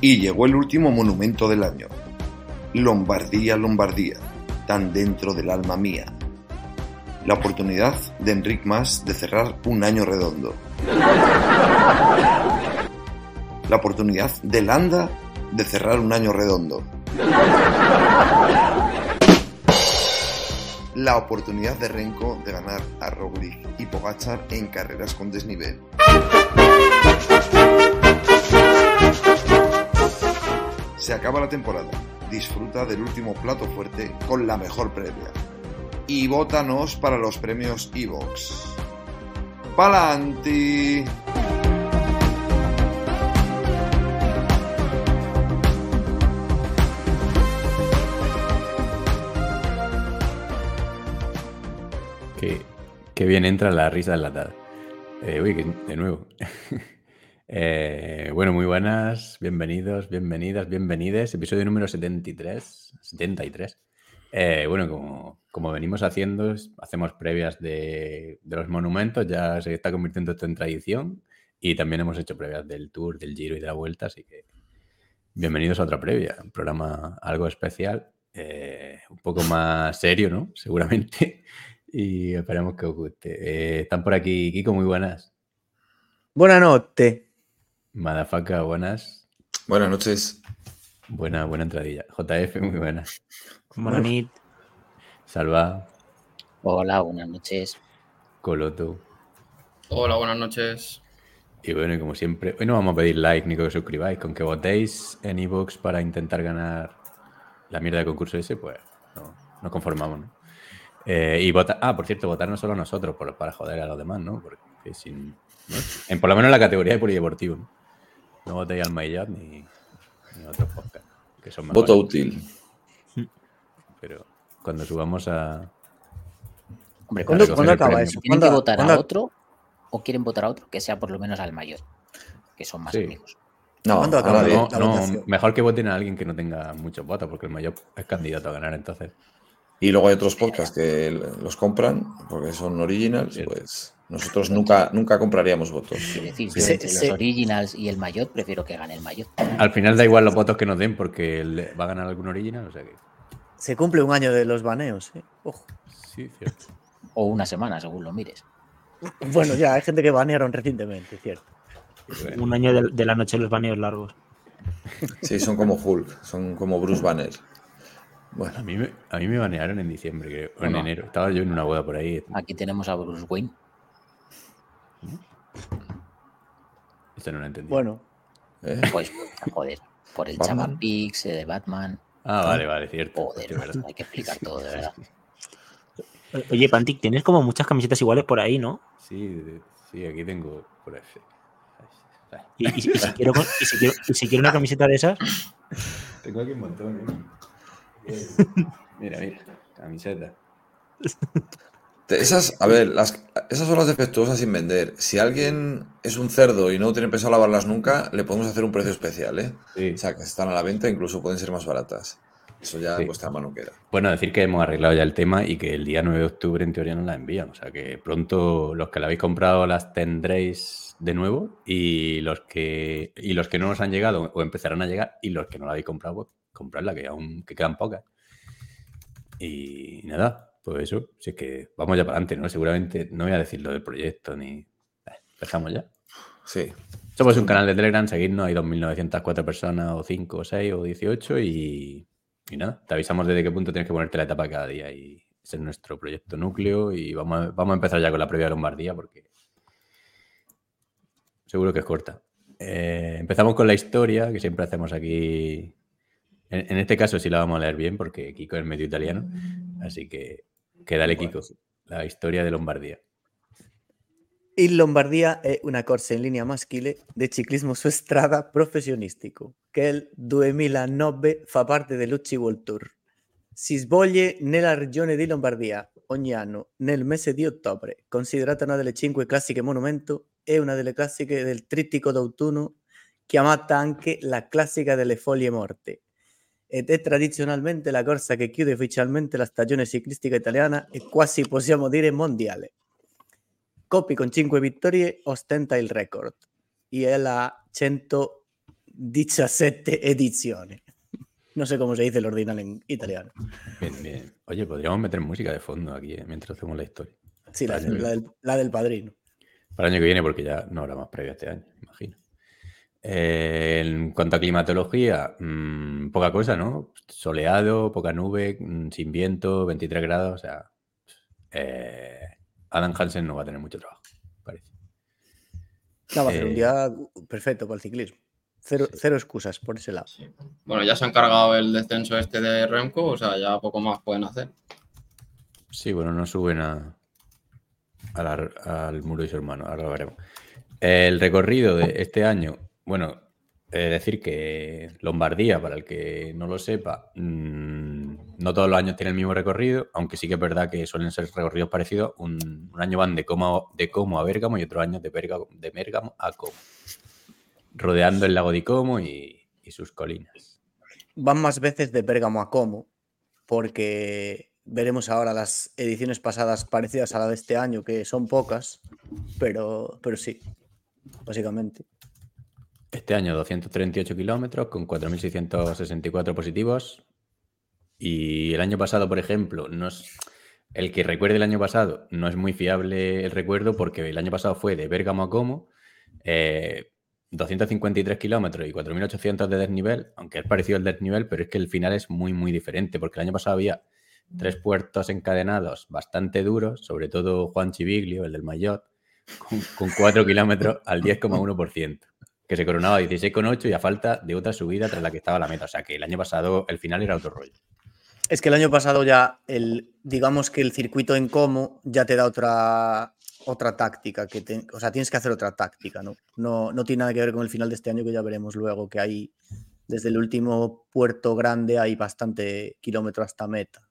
Y llegó el último monumento del año. Lombardía, Lombardía, tan dentro del alma mía. La oportunidad de Enric Mas de cerrar un año redondo. La oportunidad de Landa de cerrar un año redondo. La oportunidad de Renko de ganar a Roglic y Pogachar en carreras con desnivel. Se acaba la temporada. Disfruta del último plato fuerte con la mejor previa. Y vótanos para los premios Evox. ¡Palanti! Qué, qué bien entra la risa enlatada. Eh, uy, que- de nuevo. Eh, bueno, muy buenas, bienvenidos, bienvenidas, bienvenides. Episodio número 73. 73. Eh, bueno, como, como venimos haciendo, hacemos previas de, de los monumentos, ya se está convirtiendo esto en tradición. Y también hemos hecho previas del Tour, del Giro y de la Vuelta, así que bienvenidos a otra previa, un programa algo especial, eh, un poco más serio, ¿no? Seguramente. Y esperemos que os guste. Eh, están por aquí, Kiko, muy buenas. Buonanotte. Madafaka, buenas. Buenas noches. Buena, buena entradilla. JF, muy buenas. Buenas nit. Salva, Hola, buenas noches. Coloto. Hola, buenas noches. Y bueno, y como siempre, hoy no vamos a pedir like ni que os suscribáis. Con que votéis en iVoox para intentar ganar la mierda de concurso ese, pues no, nos conformamos, ¿no? Eh, y vota, ah, por cierto, votar no solo a nosotros, por- para joder a los demás, ¿no? Porque sin, ¿no? En, por lo menos en la categoría de polideportivo, ¿no? No votéis al Maillot ni, ni a otros podcasts, que son mejores. Voto útil. Pero cuando subamos a... Hombre, ¿Cuándo- cuándo acaba quieren- eso? ¿Tienen que ¿Cuándo- votar a otro o quieren votar a otro que sea por lo menos al mayor? Que son más Sí. amigos. No, ¿Cuándo a acaba nadie. la No, no, votación? mejor que voten a alguien que no tenga muchos votos, porque el mayor es candidato a ganar entonces. Y luego hay otros podcasts que los compran porque son originals. Cierto. Pues nosotros nunca, nunca compraríamos votos. Quiero decir, Sí, entre sí. los originals y el mayor prefiero que gane el mayor. Al final da igual los votos que nos den, porque va a ganar algún original, o sea que... Se cumple un año de los baneos. ¿eh? Ojo. Sí, cierto. O una semana, según lo mires. Bueno, ya hay gente que banearon recientemente, cierto. Bueno, Un año de, de la noche de los baneos largos. Sí, son como Hulk, son como Bruce Banner. a, Bueno, mí me, a mí me banearon en diciembre, creo, o en enero. Estaba yo en una boda por ahí. Aquí tenemos a Bruce Wayne. Esto no lo entendí. Bueno, ¿eh? Pues, joder, por el Batman. Pix, de Batman. Ah, vale, vale, cierto. Joder, verdad. hay que explicar todo, de verdad. Oye, Pantic, tienes como muchas camisetas iguales por ahí, ¿no? Sí, sí, aquí tengo por. Ay, Y, y- y si, quiero, y si quiero- y si quiero una camiseta de esas, Tengo aquí un montón, ¿eh? Mira, mira, camiseta. Esas, a ver, las, esas son las defectuosas sin vender. Si alguien es un cerdo y no tiene pensado lavarlas nunca, le podemos hacer un precio especial, ¿eh? Sí. O sea, que están a la venta, incluso pueden ser más baratas. Eso ya Sí. vuestra mano queda. Bueno, decir que hemos arreglado ya el tema y que el día 9 de octubre en teoría nos la envían. O sea que pronto los que la habéis comprado las tendréis de nuevo y los que y los que no nos han llegado o empezarán a llegar y los que no la habéis comprado, pues compradla, que aún que quedan pocas. Y nada, pues eso, si es que vamos ya para adelante, ¿no? Seguramente no voy a decir lo del proyecto ni... Eh, Empezamos ya. Sí. Somos un canal de Telegram, seguidnos, hay 2.904 personas, o 5, o 6, o 18, y, y nada, te avisamos desde qué punto tienes que ponerte la etapa cada día, y ese es nuestro proyecto núcleo, y vamos a, vamos a empezar ya con la previa de Lombardía, porque seguro que es corta. Eh, empezamos con la historia, que siempre hacemos aquí, en, en este caso sí la vamos a leer bien, porque Kiko es medio italiano, así que, que dale Kiko, la historia de Lombardía. Il Lombardia è una corsa in linea maschile del ciclismo su strada professionistico che il 2009 fa parte dell'UCI World Tour. Si svolge nella regione di Lombardia ogni anno nel mese di ottobre, considerata una delle cinque classiche monumento e una delle classiche del trittico d'autunno, chiamata anche la classica delle foglie morte. Ed è tradizionalmente la corsa che chiude ufficialmente la stagione ciclistica italiana e quasi possiamo dire mondiale. Coppi con 5 vittorie ostenta il record e è la 100 17 edizione. No sé cómo se dice el ordinal en italiano. Bien, bien. Oye, podríamos meter música de fondo aquí eh, mientras hacemos la historia. Sí, la, la del, la del padrino. Para el año que viene, porque ya no habrá más previa este año, imagino. Eh, en cuanto a climatología, mm, poca cosa, ¿no? Soleado, poca nube, mm, sin viento, 23 grados. O sea, eh, Adam Hansen no va a tener mucho trabajo, parece. No, va a ser un Eh, día perfecto para el ciclismo. Cero, cero excusas por ese lado. Sí. Bueno, ya se han cargado el descenso este de Remco, o sea, ya poco más pueden hacer. Sí, bueno, no suben a, a la- al muro y su hermano, ahora lo veremos. El recorrido de este año, bueno, eh, decir que Lombardía, para el que no lo sepa, mm, no todos los años tiene el mismo recorrido, aunque sí que es verdad que suelen ser recorridos parecidos. Un, año van de Como, de Como a Bérgamo y otro año de Bérgamo, de Bérgamo a Como, rodeando el lago de Como y, y sus colinas. Van más veces de Bérgamo a Como, porque veremos ahora las ediciones pasadas parecidas a la de este año, que son pocas, pero, pero sí, básicamente. Este año 238 kilómetros con 4.664 positivos. Y el año pasado, por ejemplo, no es, el que recuerde el año pasado no es muy fiable el recuerdo porque el año pasado fue de Bérgamo a Como, eh, 253 kilómetros y 4.800 de desnivel, aunque es parecido al desnivel, pero es que el final es muy, muy diferente porque el año pasado había tres puertos encadenados bastante duros, sobre todo Juan Chiviglio, el del Mayotte, con, con 4 kilómetros al 10,1% que se coronaba a 16,8 y a falta de otra subida tras la que estaba la meta. O sea que el año pasado el final era otro rollo. Es que el año pasado ya, el, digamos que el circuito en Como ya te da otra, otra táctica, que te- o sea, tienes que hacer otra táctica, ¿no? ¿no? No tiene nada que ver con el final de este año, que ya veremos luego, que hay, desde el último puerto grande hay bastante kilómetro hasta meta.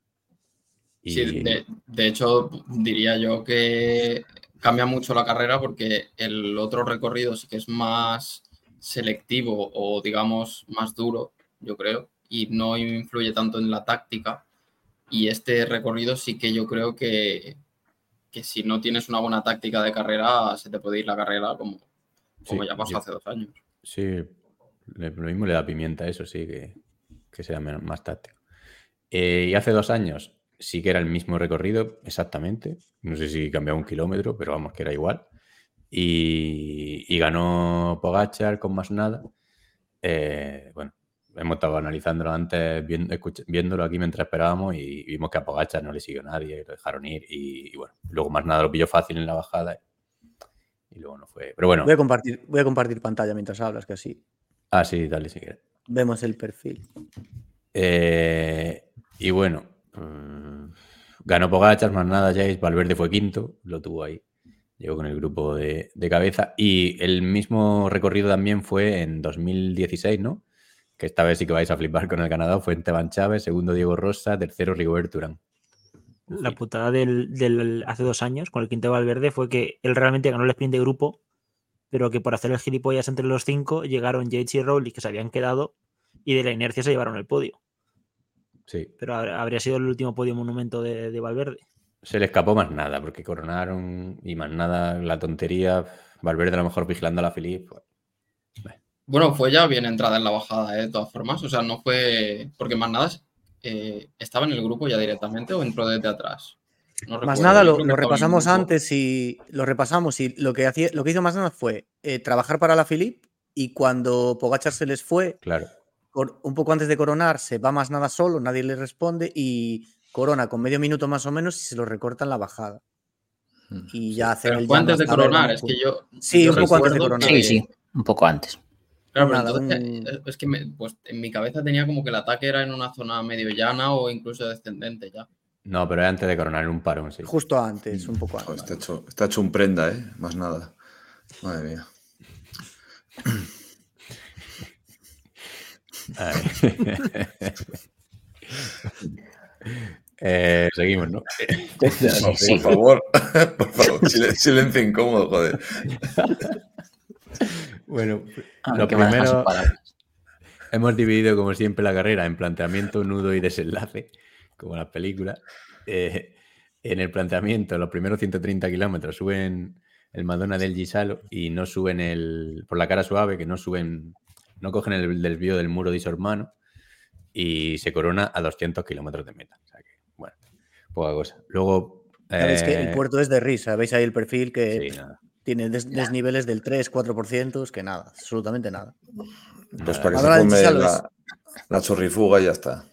Y Sí, de, de hecho, diría yo que cambia mucho la carrera porque el otro recorrido sí que es más selectivo o digamos más duro, yo creo, y no influye tanto en la táctica. Y este recorrido sí que yo creo que, que si no tienes una buena táctica de carrera, se te puede ir la carrera como, como Sí, ya pasó yo- hace dos años. sí, lo mismo le da pimienta a eso, sí, que, que sea menos- más táctico. Eh, y hace dos años sí que era el mismo recorrido, exactamente. No sé si cambiaba un kilómetro, pero vamos, que era igual. Y, y ganó Pogachar con más nada. Eh, bueno, hemos estado analizándolo antes, viendo- viéndolo aquí mientras esperábamos y vimos que a Pogachar no le siguió nadie, lo dejaron ir y, y bueno, luego más nada lo pilló fácil en la bajada y luego no fue. Pero bueno, Voy a compartir, voy a compartir pantalla mientras hablas, que así ah, sí, dale si quieres. vemos el perfil. Eh, y bueno, mm, ganó Pogachar, más nada, Jace, Valverde fue quinto, lo tuvo ahí, llegó con el grupo de, de cabeza. Y el mismo recorrido también fue en 2016, ¿no? Que esta vez sí que vais a flipar con el ganador, fue Esteban Chávez, segundo Diego Rosa, tercero Rigoberto Urán. La putada del, del hace dos años con el Quinto Valverde fue que él realmente ganó el sprint de grupo, pero que por hacer el gilipollas entre los cinco llegaron Yates y Rowley que se habían quedado y de la inercia se llevaron el podio. Sí, Pero habr- habría sido el último podio monumento de, de Valverde. Se le escapó más nada, porque coronaron y más nada, la tontería, Valverde a lo mejor vigilando a la Filip. Bueno, fue ya bien entrada en la bajada, ¿eh? de todas formas. O sea, no fue. Porque más nada eh, estaba en el grupo ya directamente o entró desde atrás. No Más nada, lo, lo repasamos antes y lo repasamos y lo que, hacía, lo que hizo más nada fue eh, trabajar para la Philip y cuando Pogachar se les fue, Claro. un poco antes de coronar, se va más nada solo, nadie le responde y corona con medio minuto más o menos y se lo recorta en la bajada. Y ya hacen Pero el antes de coronar, es que yo. Sí, yo un poco antes de coronar. que- Sí, sí, un poco antes. Claro, pero Nada, entonces, un- eh, es que me- pues, en mi cabeza tenía como que el ataque era en una zona medio llana o incluso descendente ya. No, pero es antes de coronar en un parón, sí. Justo antes, un poco antes. está, hecho, está hecho un prenda, ¿eh? Más nada. Madre mía. Eh, seguimos, ¿no? Por, sí. por favor, por favor, silen- silencio incómodo, joder. Bueno, lo primero, hemos dividido como siempre la carrera en planteamiento, nudo y desenlace, como las películas. Eh, en el planteamiento, los primeros 130 kilómetros suben el Madonna del Gisalo y no suben el, por la cara suave, que no suben no cogen el desvío del muro de Isormano y se corona a 200 kilómetros de meta. O sea que, bueno, poca cosa. Luego. Sabéis que el eh, puerto es de risa, veis ahí el perfil que sí, tiene des- desniveles del 3-4%, es que nada, absolutamente nada. Pues para que se Madonna Gisalo la, la chorrifuga y ya está.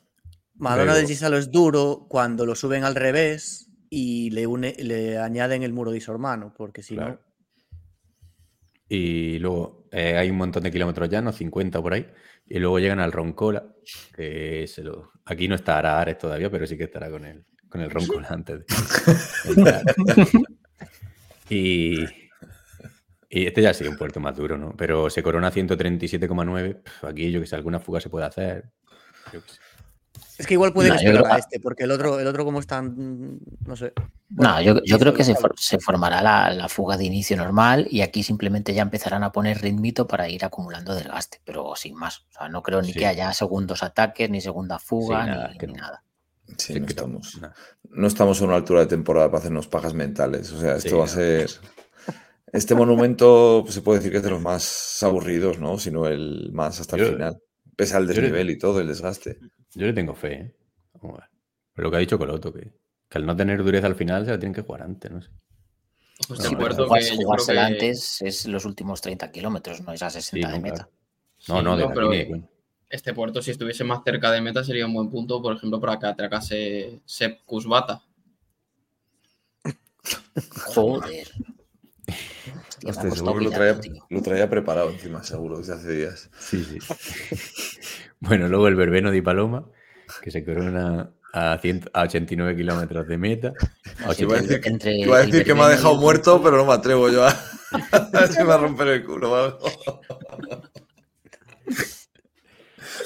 Madonna Pero- del Gisalo es duro cuando lo suben al revés y le, une, le añaden el muro de Isormano, porque si Claro. Y luego eh, hay un montón de kilómetros llanos, 50 por ahí. Y luego llegan al Roncola, que se lo... aquí no estará Ares todavía, pero sí que estará con el, con el Roncola antes de y, y este ya sí, un puerto más duro, ¿no? Pero se corona 137,9. pf, Aquí yo que sé, alguna fuga se puede hacer. Yo qué sé. Es que igual pueden No, yo esperar creo a este, porque el otro, el otro como están, mm, no sé. No, yo, creo que se, vale. for- se formará la, la fuga de inicio normal y aquí simplemente ya empezarán a poner ritmito para ir acumulando desgaste, pero sin más. O sea, no creo ni Sí. que haya segundos ataques, ni segunda fuga, nada, ni, es que ni no. nada. Sí, no que estamos, no estamos a una altura de temporada para hacernos pajas mentales. O sea, esto Sí, va a ser. Este monumento pues, se puede decir que es de los más aburridos, ¿no? Si no el más hasta el final. Pese al yo le- desnivel y todo, el desgaste. Yo le tengo fe, ¿eh? Vamos a ver. Pero lo que ha dicho Coloto, que, que al no tener dureza al final se la tienen que jugar antes, no sé. Pues No, este Jugar- que jugársela que antes es los últimos 30 kilómetros, no esas 60 de no, meta. No, no, Sí, de no, pero- ni de este puerto, si estuviese más cerca de meta, sería un buen punto, por ejemplo, para que atracase Sepp Kusbata. Joder. Hostia, me ha Hostia, costado seguro que lo traía, tío. lo traía preparado encima, seguro, desde hace días. Sí, sí. bueno, luego el verbeno de Paloma, que se corona a, 100 a 89 kilómetros de meta. A Iba a 80 decir, que- entre iba a el decir que me ha dejado muerto, pero no me atrevo yo a, si me va a romper el culo o algo.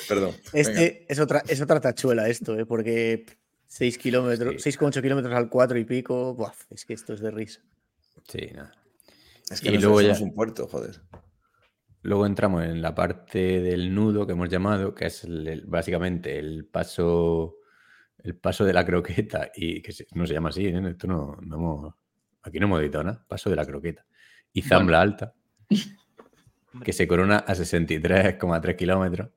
Perdón. venga. Este es otra, es otra tachuela esto, ¿eh? porque 6 kilómetros, Sí. 6,8 kilómetros al 4 y pico, buah, es que esto es de risa. Sí, nada. Es que y no luego somos ya- un puerto, joder. Luego entramos en la parte del nudo que hemos llamado, que es el- el- básicamente el paso, el paso de la croqueta y que se- no se llama así, ¿eh? Esto no, no hemos, aquí no hemos editado nada, paso de la croqueta. Y Zambla Alta, que se corona a 63,3 kilómetros.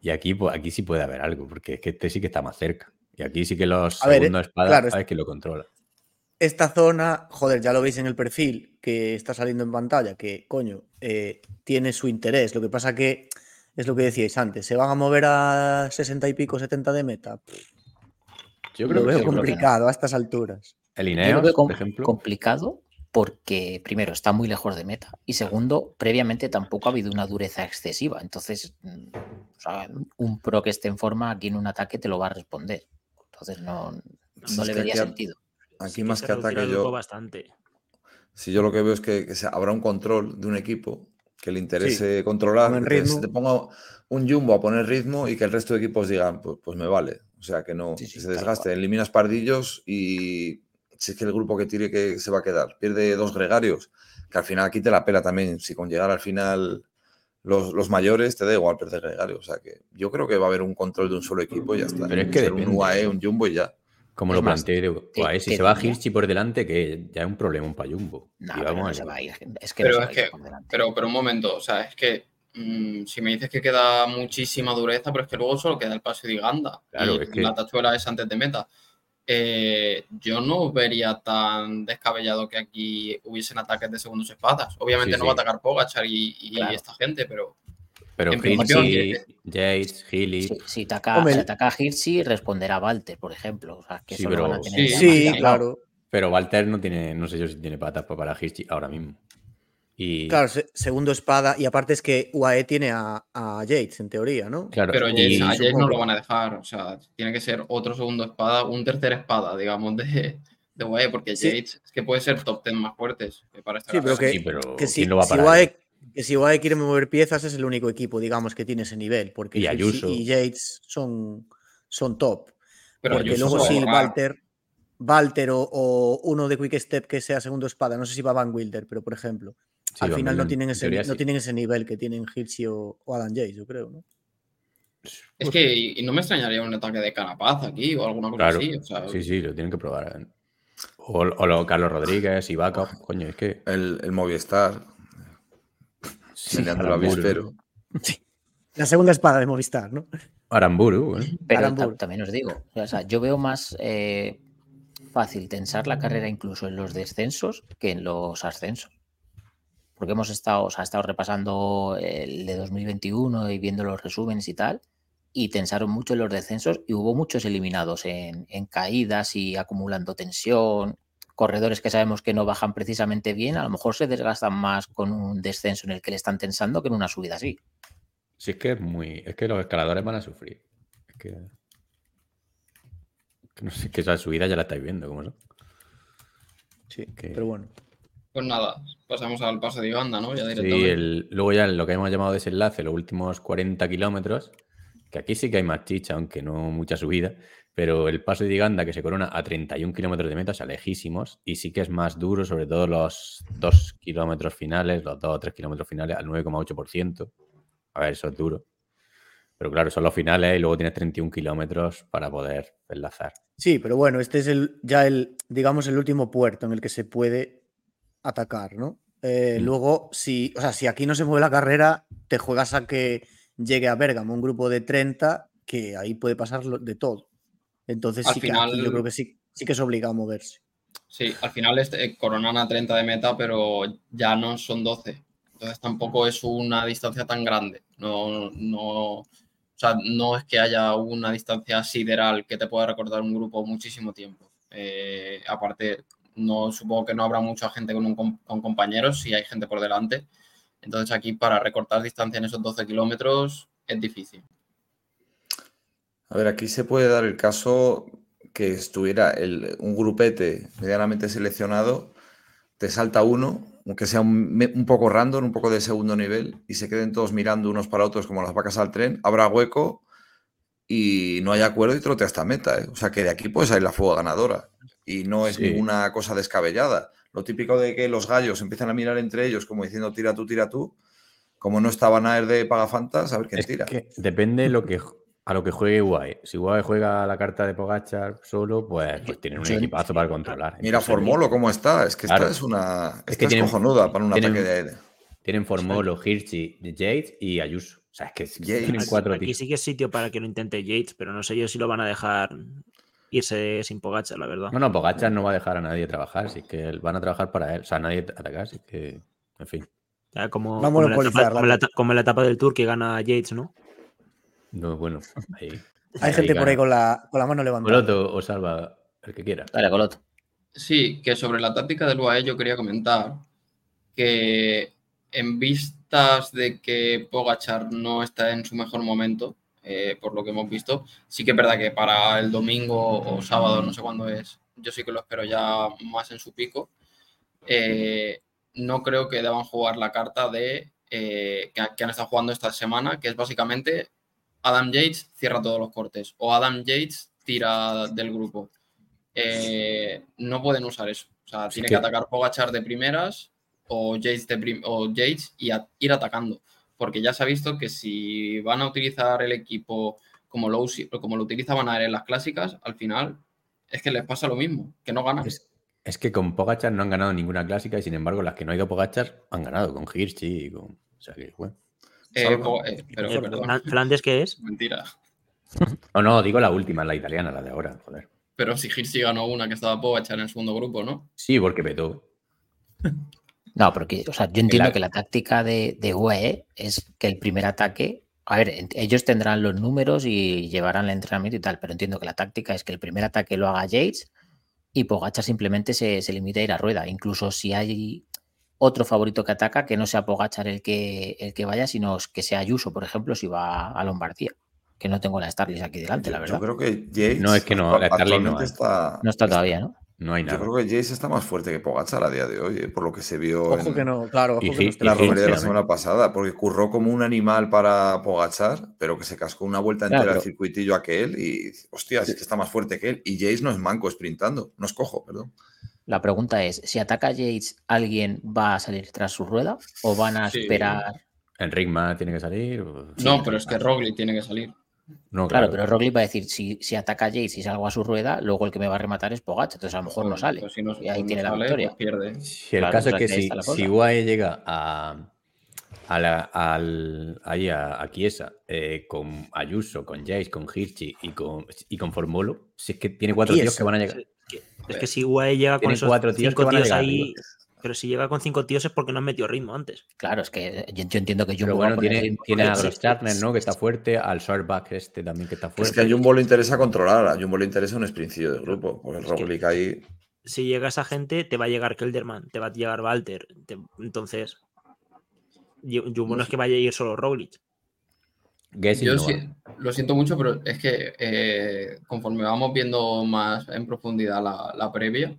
Y aquí, pues, aquí sí puede haber algo, porque es que este sí que está más cerca. Y aquí sí que los A ver, segundos eh, espadas claro, es- sabes que lo controla. Esta zona, joder, ya lo veis en el perfil que está saliendo en pantalla, que coño, eh, tiene su interés. Lo que pasa que es lo que decíais antes, ¿se van a mover a 60 y pico, 70 de meta? Yo lo creo que veo no. complicado a estas alturas. El Yo lo Ineos, veo com- por ejemplo. complicado porque, primero, está muy lejos de meta y, segundo, previamente tampoco ha habido una dureza excesiva. Entonces, mm, o sea, un pro que esté en forma aquí en un ataque te lo va a responder. Entonces, no, no le vería sentido. Aquí Sí más que ataque yo... bastante. Si yo lo que veo es que, habrá un control de un equipo que le interese controlar, que se te ponga un jumbo a poner ritmo y que el resto de equipos digan, pues, pues me vale. O sea, que no, Sí, sí, que se desgaste, cual. eliminas pardillos y si es que el grupo que tire que se va a quedar, pierde dos gregarios, que al final aquí te la pela también. Si con llegar al final los, los mayores te da igual perder gregarios. O sea, que yo creo que va a haber un control de un solo equipo y ya está. Pero es que un. UAE, un jumbo y ya. Como Es lo planteé, digo, te- "Guay, si te se va diría- Hirschi por delante, que ya es un problema un payumbo. No, Y pero no a se ir. va a ir. Es que Pero no se es va a ir que- por delante. Pero, pero un momento, o sea, es que mm, si me dices que queda muchísima dureza, pero es que luego solo queda el paso de Ganda. Claro, y es que- la tachuela es antes de meta. Eh, yo no vería tan descabellado que aquí hubiesen ataques de segundos espadas. Obviamente Sí, no sí. va a atacar Pogachar y, y Claro. esta gente, pero Pero Hirschi, Yates, Healy. Si, si ataca, Hombre, si ataca a Hirschi, responderá Walter, por ejemplo. O sea, que Sí, eso lo van a pero- tener Sí, claro. Pero Walter no tiene, no sé yo si tiene patas para Hirschi ahora mismo. Y Claro, se- segundo espada. Y aparte es que UAE tiene a, a Yates, en teoría, ¿no? claro, Pero y- Jace- a Jace no lo van a dejar. O sea, tiene que ser otro segundo espada, un tercer espada, digamos, de, de UAE, porque Sí. Yates es que puede ser top 10 más fuertes. que para esta Sí, pero que, sí, pero que si, ¿quién lo va a si parar? UAE, que si UAE quiere mover piezas es el único equipo, digamos, que tiene ese nivel. Porque Y Ayuso. y Yates son, son top. Pero porque Ayuso luego sí. Walter, Walter o, o uno de Quick Step que sea segundo espada, no sé si va Van Wilder, pero por ejemplo, Sí, al final no tienen, en ese, no sí. tienen ese nivel que tienen Hirschi o, o Adam Yates, yo creo, ¿no? Es que y no me extrañaría un ataque de Carapaz aquí o alguna cosa Claro, así. O sea, sí, sí, lo tienen que probar. ¿eh? O, o lo- Carlos Rodríguez, Ibaka, coño, es que. El, el Movistar, Sí. La segunda espada de Movistar, ¿no? Aramburu, ¿eh? Pero Aramburu. también os digo, o sea, yo veo más eh, fácil tensar la carrera incluso en los descensos que en los ascensos. Porque hemos estado, o sea, he estado repasando el de 2021 y viendo los resúmenes y tal, y tensaron mucho en los descensos y hubo muchos eliminados en, en caídas y acumulando tensión. Corredores que sabemos que no bajan precisamente bien, a lo mejor se desgastan más con un descenso en el que le están tensando que en una subida así. Sí, es que es muy. Es que los escaladores van a sufrir. Es que. que no sé, que esa subida ya la estáis viendo, ¿cómo no? Sí, Que- pero bueno. Pues nada, pasamos al paso de Uganda, ¿no? Ya Sí, directamente. el- luego ya lo que hemos llamado desenlace, los últimos 40 kilómetros, que aquí sí que hay más chicha, aunque no mucha subida, pero el paso de Iganda que se corona a 31 kilómetros de meta, o sea, lejísimos, y sí que es más duro, sobre todo los 2 kilómetros finales, los 2 o 3 kilómetros finales al 9,8%. A ver, eso es duro. Pero claro, son los finales y luego tienes 31 kilómetros para poder enlazar. Sí, pero bueno, este es el, ya el, digamos, el último puerto en el que se puede atacar, ¿no? Eh, Mm. Luego, si, o sea, si aquí no se mueve la carrera, te juegas a que llegue a Bérgamo un grupo de 30, que ahí puede pasar de todo. Entonces Al sí que aquí final- yo creo que sí, sí que es obligado a moverse. Sí, al final este, eh, coronan a 30 de meta, pero ya no son 12. Entonces tampoco es una distancia tan grande. No, no, o sea, no es que haya una distancia sideral que te pueda recordar un grupo muchísimo tiempo. Eh, aparte, no supongo que no habrá mucha gente con, un con compañeros si hay gente por delante. Entonces aquí para recortar distancia en esos 12 kilómetros es difícil. A ver, aquí se puede dar el caso que estuviera el- un grupete medianamente seleccionado, te salta uno, aunque sea un, poco random, un poco de segundo nivel, y se queden todos mirando unos para otros como las vacas al tren, habrá hueco y no hay acuerdo y trote hasta meta. ¿eh? O sea que de aquí puede salir la fuga ganadora. Y no es Sí. ninguna cosa descabellada. Lo típico de que los gallos empiezan a mirar entre ellos como diciendo tira tú, tira tú. Como no estaba Naer de Pagafantas, a ver quién Es tira. que depende lo que, a lo que juegue UAE. Si UAE juega la carta de Pogachar solo, pues, pues tienen un equipazo para controlar. Mira Entonces, Formolo cómo está. Es que Claro. esta es una. Esta Es es, que tienen- cojonuda para un tienen- ataque de aire. Tienen Formolo, Hirschi, Yates y Ayuso. O sea, es que Yates. tienen cuatro aquí sí que es sitio para que lo intente Yates, pero no sé yo si lo van a dejar irse sin Pogacha, la verdad. No, no, Pogachar no va a dejar a nadie trabajar, así que él- van a trabajar para él. O sea, nadie atacar, así que, en fin. Ya como, como, en la etapa, la como la eta- como en la etapa del Tour que gana Yates, ¿no? No, bueno, ahí. Hay gente por ahí con la, con la mano levantada. Coloto o salva el que quiera. Dale, Coloto. Sí, que sobre la táctica del UAE yo quería comentar que en vistas de que Pogachar no está en su mejor momento, eh, por lo que hemos visto, sí que es verdad que para el domingo o sábado, no sé cuándo es, yo sí que lo espero ya más en su pico. Eh, no creo que deban jugar la carta de eh, que, que han estado jugando esta semana, que es básicamente Adam Yates cierra todos los cortes o Adam Yates tira del grupo. Eh, no pueden usar eso. O sea, tiene que- que atacar Pogachar de primeras o Yates, de o Yates y a- ir atacando. Porque ya se ha visto que si van a utilizar el equipo como lo, como lo utilizaban a en las clásicas, al final es que les pasa lo mismo, que no ganan. Es, es que con Pogachar no han ganado ninguna clásica y sin embargo las que no ha ido Pogachar han ganado con Hirschi y con... O sea que, bueno. Eh, eh, pero, Eh, perdón, ¿Flandes qué es? mentira. No, no, digo la última, la italiana, la de ahora, joder. Pero si Hirschi ganó una que estaba Pogachar en el segundo grupo, ¿no? Sí, porque petó. No, porque, o sea, yo entiendo la- que la táctica de, de UE es que el primer ataque, a ver, ellos tendrán los números y llevarán el entrenamiento y tal, pero entiendo que la táctica es que el primer ataque lo haga Yates y Pogacha simplemente se, se limite a ir a rueda. Incluso si hay otro favorito que ataca, que no sea Pogachar el que, el que vaya, sino que sea Ayuso, por ejemplo, si va a Lombardía. Que no tengo la Starlist aquí delante, la Yo verdad. creo que Yates. No, es que no, la está. No está todavía, ¿no? No hay Yo nada. creo que Jace está más fuerte que Pogachar a día de hoy, eh, por lo que se vio Ojo en, que no, claro, ojo Y que sí, no en la romería de la semana pasada, porque curró como un animal para Pogachar, pero que se cascó una vuelta Claro, entera al pero- circuitillo aquel y, hostia, es que está más fuerte que él. Y Jace no es manco sprintando, no es cojo, perdón. La pregunta es, si ataca Yates, ¿alguien va a salir tras su rueda? ¿O van a Sí. esperar? Enrigma tiene que salir. o- no, pero es que Roglic tiene que salir. No, Claro, pero Roglic va a decir, si, si ataca Yates y salgo a su rueda, luego el que me va a rematar es Pogacha, entonces a lo mejor no sale. pues si no- y ahí no tiene la victoria. pues pierde. Si el Claro, caso es que si, si. UAE llega a, a la- al, ahí a, a Chiesa, eh, con Ayuso, con Jace, con Hirschi y con, y con Formolo, si es que tiene cuatro tíos que van a llegar. Sí, que- es que si UAE llega con esos cuatro tíos cinco tíos llegar ahí, pero si llega con cinco tíos es porque no han metido ritmo antes. Claro, es que yo, yo entiendo que Pero Jumbo bueno, poner tiene, ritmo tiene a Gross Turner, ¿no? Que está fuerte, al Shortback este también que está Es fuerte. que a Jumbo le interesa controlar, a Jumbo le interesa un sprincillo de grupo. Porque el Es Roglic ahí. Si llega esa gente, te va a llegar Kelderman, te va a llegar Walter. te- entonces, Ju- Jumbo no es que vaya a ir solo Roglic. Yo no sí, va. lo siento mucho, pero es que eh, conforme vamos viendo más en profundidad la, la previa,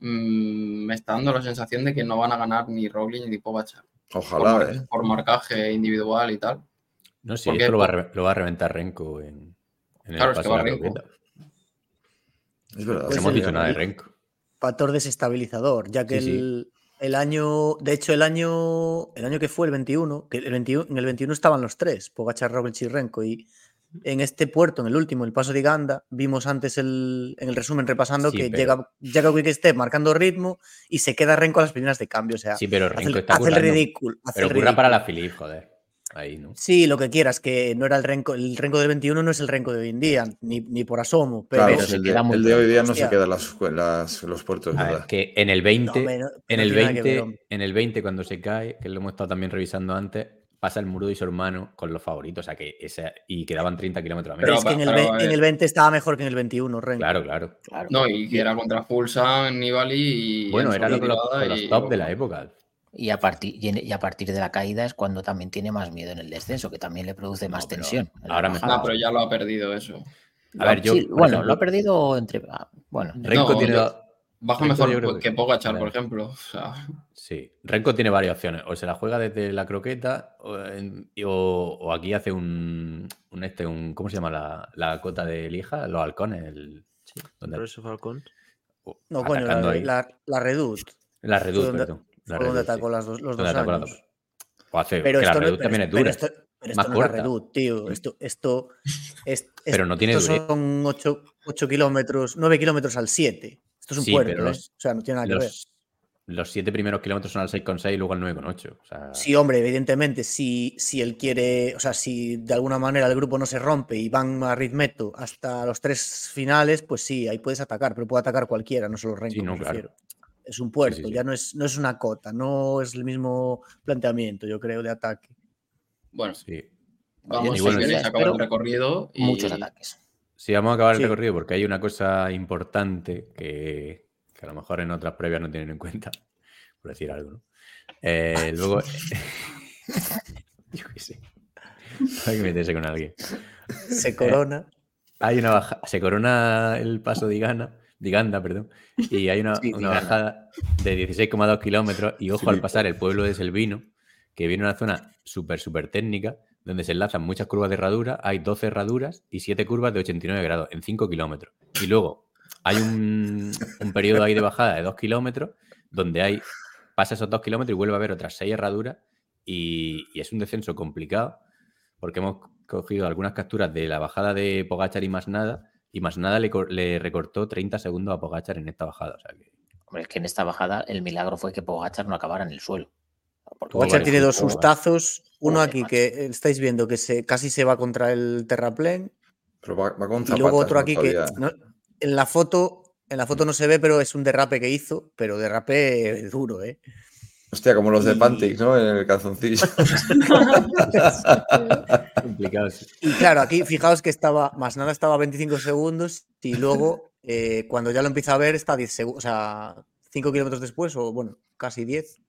mm, me está dando la sensación de que no van a ganar ni Roglic ni Pogacar. Por, Ojalá, mar- ¿eh? por marcaje individual y tal. No, sí, porque- esto lo va, a re- lo va a reventar Renko en, en el Claro, es que paso de va la Renko. Es verdad. No Pues hemos dicho nada de Renko. Factor desestabilizador, ya que Sí, sí. el, el año, de hecho, el año, el año que fue el 21, que el 21, en el 21 estaban los tres, Pogachar, Roglic y Renko, y en este puerto, en el último, el paso de Ganda, vimos antes el, en el resumen repasando Sí, que pero- llega, llega Quick Step marcando ritmo y se queda Renko a las primeras de cambio, o sea, Sí, pero hace, Renko el- está hace el ridículo. hace Pero el curra para la ridículo. Philip, joder. Ahí, ¿no? Sí, lo que quieras, que no era el Renko, el Renko del 21 no es el Renko de hoy en día, ni, ni por asomo, pero Claro, Pero es se el, de, muy el de hoy día no se quedan las, las- los puertos, A ver, ¿verdad? que en el 20, No, hombre, no- en el tiene nada que ver, 20, hombre. en el 20 cuando se cae, que lo hemos estado también revisando antes, pasa el Muro y su hermano con los favoritos, o sea que esa, y quedaban 30 kilómetros a pero menos. es que en el, pero, ve- en eh, el 20 estaba mejor que en el 21, Renko. Claro, claro. Claro. No, y que era contra Fulsan, Nibali y. Bueno, en era lo que los, Solidada los y- top de la época. Y a, partir, y a partir de la caída es cuando también tiene más miedo en el descenso, que también le produce más pero tensión. ahora me-. No, pero ya lo ha perdido eso. A ver, yo, Sí, bueno, ejemplo, lo ha perdido entre. ah, Bueno, Renko No, tiene yo- Renko yo mejor creo que, que- Pogachar, por ejemplo. O sea, Sí, Renko tiene varias opciones. O se la juega desde la croqueta o, en- o- o aquí hace un, un este, un ¿cómo se llama la, la cota de lija? Los halcones, el, donde- por eso Falcón. o- No, coño, la, la, la Redut. La perdón. La atacó sí. las dos, los dos las años. O hace, Pero que la esto, no, Reduce pero, también es pero dura. esto, pero más esto no es la tío. Esto, esto, es- Pero no tiene dureza. son 8, kilómetros, 9 kilómetros al 7. Esto es un Sí, puerto, pero ¿eh? los- O sea, no tiene nada que ver. Los, los siete primeros kilómetros son al 6,6 y luego al 9,8. O sea, Sí, hombre, evidentemente, si, si él quiere, o sea, si de alguna manera el grupo no se rompe y van a ritmeto hasta los tres finales, pues sí, ahí puedes atacar, pero puede atacar cualquiera, no solo Renko, Sí, no, claro. Es un puerto, sí, sí. ya no es, no es una cota, no es el mismo planteamiento, yo creo, de ataque. bueno, sí. vamos si bueno, queréis a acabar el recorrido. Y... muchos ataques. Sí, vamos a acabar Sí. el recorrido porque hay una cosa importante que, que a lo mejor en otras previas no tienen en cuenta, por decir algo, ¿no? Eh, luego, yo qué sé, hay que meterse con alguien. Se corona. Hay una baja, se corona el paso de Igana, de Iganda, perdón, y hay una, Sí, una Igana. bajada de 16,2 kilómetros y ojo al pasar el pueblo de Selvino, que viene una zona súper, súper técnica, donde se enlazan muchas curvas de herradura, hay 12 herraduras y 7 curvas de 89 grados en 5 kilómetros. Y luego hay un, un periodo ahí de bajada de 2 kilómetros, donde hay, pasa esos 2 kilómetros y vuelve a haber otras 6 herraduras y, y es un descenso complicado porque hemos cogido algunas capturas de la bajada de Pogachar y más nada, y más nada le, cor- le recortó 30 segundos a Pogachar en esta bajada. O sea que, Hombre, es que en esta bajada el milagro fue que Pogachar no acabara en el suelo. Vale, tiene dos Joder, sustazos, uno aquí macho. que estáis viendo que se, casi se va contra el terraplén Pero va, va con y luego otro ¿no? aquí que no- en la foto en la foto no se ve, pero es un derrape que hizo, pero derrape duro, ¿eh? Hostia, como los de Pantix, ¿no? En el calzoncillo. complicado. Y claro, aquí fijaos que estaba, más nada estaba a 25 segundos y luego eh, cuando ya lo empieza a ver está a 10 segundos, o sea, 5 kilómetros después, o bueno, casi 10,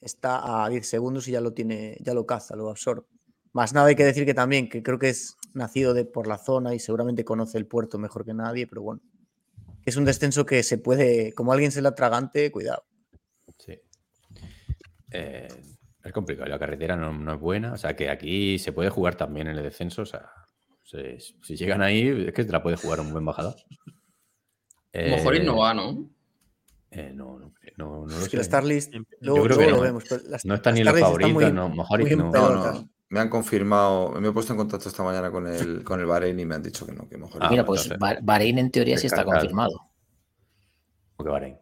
está a 10 segundos y ya lo tiene, ya lo caza, lo absorbe. Más nada hay que decir que también, que creo que es nacido de, por la zona y seguramente conoce el puerto mejor que nadie, pero bueno, es un descenso que se puede, como alguien se la tragante, cuidado. Sí. Eh, es complicado, la carretera no, no es buena, o sea que aquí se puede jugar también en el descenso, o sea, si, si llegan ahí es que te la puede jugar un buen bajador. Mojorín no Eh, va, ¿no? eh, no, no, no, no lo Es que la sé. Starlist, luego, creo luego que lo no, vemos. pero las- No está ni en los favoritos, muy- no, Mojorín no. No, no. Me han confirmado, me he puesto en contacto esta mañana con el, con el Bahrein y me han dicho que no, que mejor. Ah, Mira, pues entonces- Bahrein en teoría sí está confirmado. Porque Bahrein.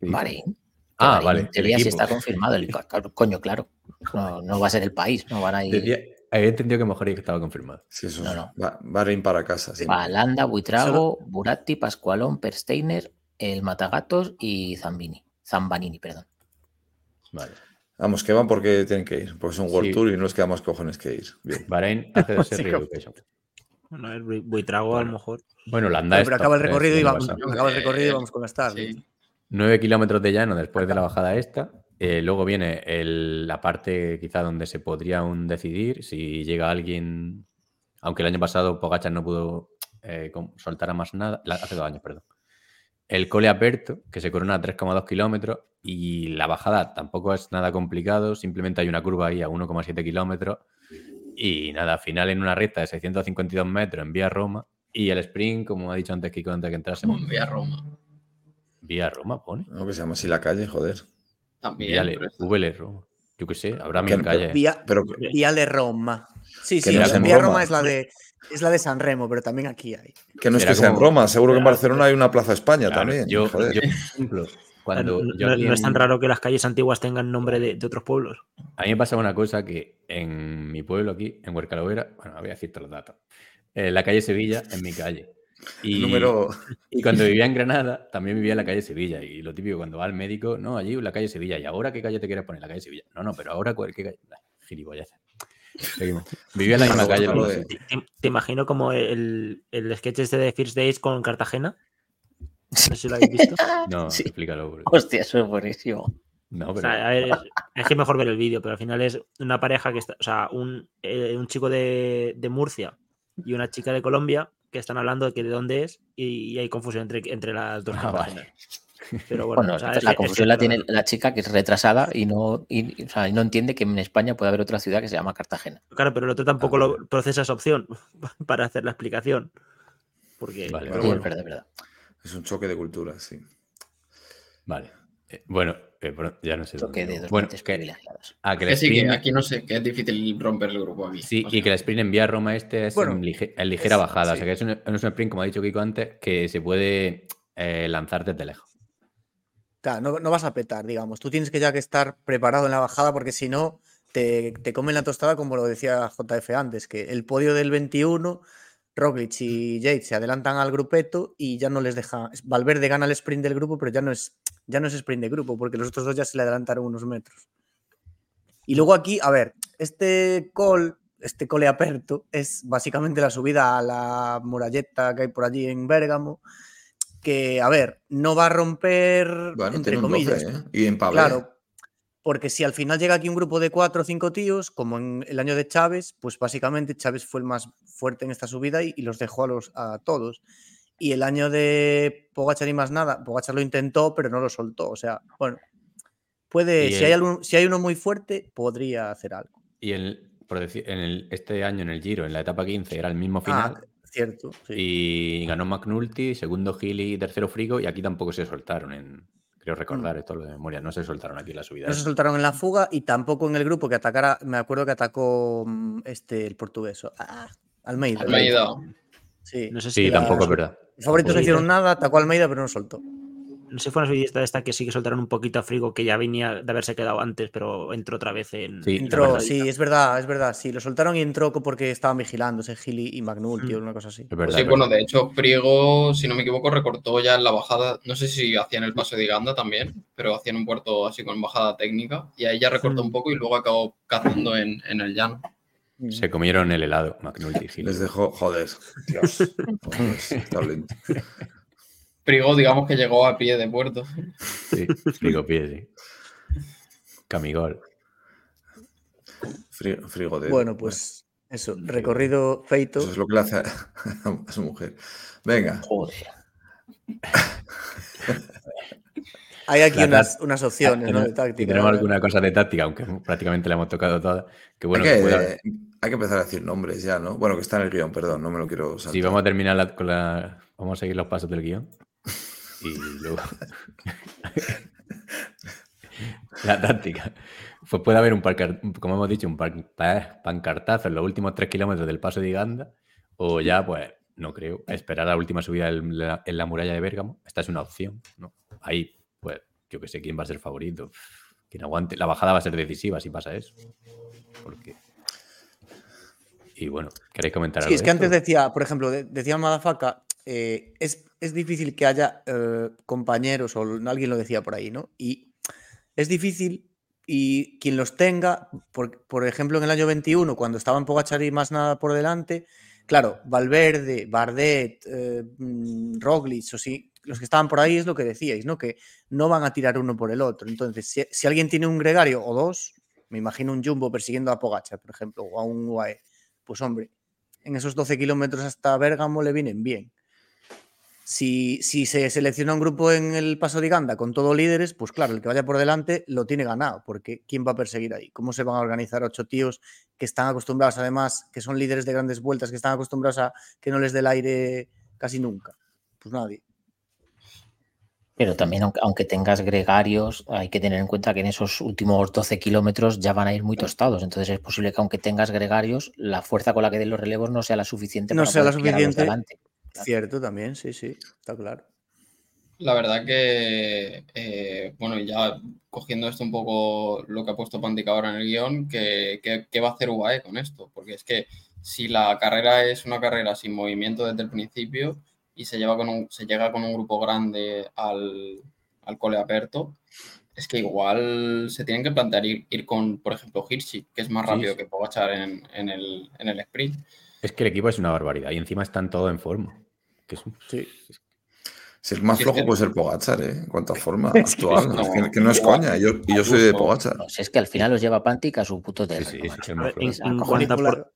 Bahrein. Ah, vale, En teoría sí está confirmado. El, coño, claro. No, no va a ser el país, no van a ir. Decía- había entendido que mejor que estaba confirmado. Sí, eso No, es- no. Va, Bahrein para casa. sí. Va Landa, Buitrago, Buratti, Pascualón, Persteiner, el Matagatos y Zambini. Zambanini, perdón. Vale. Vamos, que van porque tienen que ir. Porque es un World Sí. Tour y no les queda más cojones que ir. Bien. Bahrein hace de ser Education. Bueno, el Bui- Buitrago a lo Bueno. mejor. Bueno, Landa Pero, es pero acaba el recorrido y vamos, acaba el recorrido y vamos con la Star. Sí. 9 kilómetros de llano después de la bajada esta. Eh, luego viene el- la parte quizá donde se podría aún decidir si llega alguien, aunque el año pasado Pogachar no pudo eh, soltar a más nada, la- hace dos años, perdón. El cole aperto, que se corona a 3,2 kilómetros y la bajada tampoco es nada complicado, simplemente hay una curva ahí a 1,7 kilómetros y nada, final en una recta de 652 metros en vía Roma y el sprint, como ha dicho antes Kiko antes de que entrásemos, Vía Roma. Vía Roma pone. ¿No? Que se llama así la calle, joder. También. Viale, pero es- VL Roma. Yo qué sé, habrá mil calles. Vía, Pero Viale Roma. Sí, sí, no es sea, Vía Roma. Roma es la de es la de San Remo, pero también aquí hay. que no es Era que sea en Roma. Seguro que en Barcelona hay una Plaza España Claro, también. yo, joder. yo, por ejemplo, cuando no, yo no- aquí no es tan raro que las calles antiguas tengan nombre de, de otros pueblos. A mí me pasaba una cosa que en mi pueblo aquí, en Huercalovera, bueno, voy a decir todos los datos. En la calle Sevilla, en mi calle. Y, Número. y cuando vivía en Granada, también vivía en la calle Sevilla. Y lo típico, cuando va al médico, no, allí en la calle Sevilla. ¿Y ahora qué calle te quieres poner? La calle Sevilla. No, no, pero ahora ¿cuál- qué calle. Nah. Seguimos. Vivía en la misma calle. de- sí. Te, te imagino como el, el sketch este de First Days con Cartagena. No sé si lo habéis visto. No, Sí. explícalo. Hostia, eso es buenísimo. No, O pero. sea, a ver, es, es que es mejor ver el vídeo, pero al final es una pareja que está, o sea, un, eh, un chico de, de Murcia y una chica de Colombia que están hablando de que de dónde es y, y hay confusión entre, entre las dos. Ah, vale. Pero bueno, Bueno, o sea, entonces es la es confusión la tiene la chica que es retrasada y no, y, o sea, y no entiende que en España puede haber otra ciudad que se llama Cartagena. Claro, pero el otro tampoco lo procesa esa opción para hacer la explicación. Porque Vale, pero Sí, bueno, es verdad, es verdad. Es un choque de culturas, sí. Vale. Eh, bueno, eh, ya no sé. Toque dónde de iba. dos bueno, que, ah, que Que sí, que aquí no sé, que es difícil romper el grupo aquí. Sí, O y que el sprint en vía Roma este es Bueno, en, lige- en ligera es- bajada. O sea que es un, es un sprint, como ha dicho Kiko antes, que se puede eh, lanzar desde lejos. Claro, no, no vas a petar, digamos. Tú tienes que ya que estar preparado en la bajada porque si no, te, te comen la tostada como lo decía JF antes, que el podio del 21, Roglic y Yates se adelantan al grupeto y ya no les deja... Valverde gana el sprint del grupo, pero ya no es, ya no es sprint de grupo porque los otros dos ya se le adelantaron unos metros. Y luego aquí, a ver, este col, este cole aperto es básicamente la subida a la muralleta que hay por allí en Bérgamo, que, a ver, no va a romper, Bueno, entre tiene un comillas, 12, ¿eh? Y en Pavé. Claro, porque si al final llega aquí un grupo de cuatro o cinco tíos, como en el año de Chávez, pues básicamente Chávez fue el más fuerte en esta subida y, y los dejó a, los, a todos. Y el año de Pogachar y más nada, Pogachar lo intentó, pero no lo soltó. O sea, bueno, puede, si, el- hay algún- si hay uno muy fuerte, podría hacer algo. Y el, por decir, en el, este año en el Giro, en la etapa 15, era el mismo Ah, final. cierto. sí. Y ganó McNulty, segundo Gili y tercero Frigo. Y aquí tampoco se soltaron en. Creo recordar esto lo de memoria. No se soltaron aquí en la subida. Mm. No se soltaron en la fuga y tampoco en el grupo que atacara. Me acuerdo que atacó mm, este, el portugués. Ah, Almeida. Almeida. Sí. no sé si Sí, la- tampoco es verdad. Los favoritos no hicieron nada, atacó a Almeida, pero no soltó. No sé si fue una subida esta, esta que sí que soltaron un poquito a Frigo, que ya venía de haberse quedado antes, pero entró otra vez en. Sí, en Entró, sí, es verdad, es verdad. Sí, lo soltaron y entró porque estaban vigilándose Gili y Magnulti o Mm. una cosa así. Es verdad. Sí, es bueno, de hecho, Priego, si no me equivoco, recortó ya en la bajada. No sé si hacían el paso de Ganda también, pero hacían un puerto así con bajada técnica. Y ahí ya recortó Mm. un poco y luego acabó cazando en, en el llano. Se comieron el helado, McNulty y Gili. Les dejó, joder, Dios. Joder, está lento. Priego, digamos que llegó a pie de puerto. Sí, Frigo pie, sí. Camigol. Fri- Frigo de. Bueno, pues eso, recorrido feito. Eso es lo que le hace a, a su mujer. Venga, Joder. Hay aquí unas, unas opciones, ¿no? De táctica. tenemos alguna cosa de táctica, aunque prácticamente la hemos tocado toda. Que bueno, hay, que que, pueda- hay que empezar a decir nombres ya, ¿no? Bueno, que está en el guion, perdón, no me lo quiero saltar. Sí, vamos a terminar la- con la. Vamos a seguir los pasos del guion. Y luego. la táctica. Pues puede haber un parcar- como hemos dicho, un par- pa- pancartazo en los últimos tres kilómetros del paso de Iganda. O ya, pues, no creo, esperar a la última subida en la, en la muralla de Bérgamo. Esta es una opción, ¿no? Ahí, pues, yo que sé quién va a ser favorito. Quien aguante. La bajada va a ser decisiva si pasa eso. Porque. Y bueno, ¿queréis comentar algo? Sí, es de que antes decía, por ejemplo, de- decía Madafaka, eh, es, es difícil que haya eh, compañeros, o alguien lo decía por ahí, ¿no? Y es difícil, y quien los tenga, por, por ejemplo, en el año 21, cuando estaban Pogachar más nada por delante, claro, Valverde, Bardet, eh, mm, Roglic, o sí, los que estaban por ahí es lo que decíais, ¿no? Que no van a tirar uno por el otro. Entonces, si, si alguien tiene un gregario o dos, me imagino un Jumbo persiguiendo a Pogachar, por ejemplo, o a un UAE, pues hombre, en esos 12 kilómetros hasta Bérgamo le vienen bien. Si, si se selecciona un grupo en el Paso de Ganda con todos líderes, pues claro, el que vaya por delante lo tiene ganado, porque ¿quién va a perseguir ahí? ¿Cómo se van a organizar ocho tíos que están acostumbrados, además, que son líderes de grandes vueltas, que están acostumbrados a que no les dé el aire casi nunca? Pues nadie. Pero también, aunque, tengas gregarios, hay que tener en cuenta que en esos últimos 12 kilómetros ya van a ir muy tostados. Entonces es posible que aunque tengas gregarios, la fuerza con la que den los relevos no sea la suficiente No para sea la suficiente. delante. Cierto también, sí, sí, está claro. La verdad que, eh, bueno, ya cogiendo esto un poco lo que ha puesto Pantic ahora en el guion, que, que- ¿qué va a hacer UAE con esto? Porque es que si la carrera es una carrera sin movimiento desde el principio y se, lleva con un, se llega con un grupo grande al, al cole aperto, es que igual se tienen que plantear ir, ir con, por ejemplo, Hirschi, que es más Sí, rápido sí. que Pogachar en, en el, en el sprint. Es que el equipo es una barbaridad y encima están todos en forma. Que es un- Sí. Si el más flojo es que- puede ser Pogachar, ¿eh? En cuanto a forma actual. no, es que, que no es coña. Y yo, y yo soy de. Pogachar. No, si es que al final los lleva Pantic a su puto terreno. sí, sí, en, en cuanto a por- Manipular.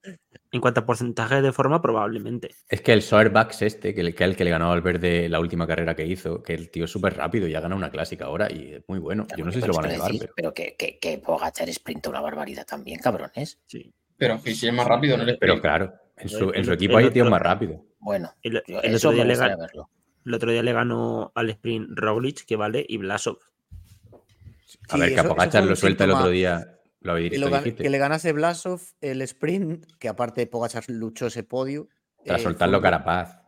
en cuanto a porcentaje de forma, probablemente. Es que el Soerbax este, que el que, el que le ganó al verde la última carrera que hizo, que el tío es súper rápido y ha ganado una clásica ahora y es muy bueno. Yo no sé si lo van a llevar, decir, pero... pero que, que, que Pogacar sprinta una barbaridad también, cabrones. Sí. Pero Hirschi es más rápido en el Pero claro, en su, en El- su el equipo hay tíos otro- más rápidos. Bueno, El, el otro día le gustaría gan- verlo. el otro día le ganó al sprint Roglic, que vale, y Blasov. A Sí, ver, que eso- Pogacar fue lo suelta el otro día. Lo, Que, lo que le ganase Blasov el sprint, que aparte Pogachar luchó ese podio. Tras eh, soltarlo fue Carapaz.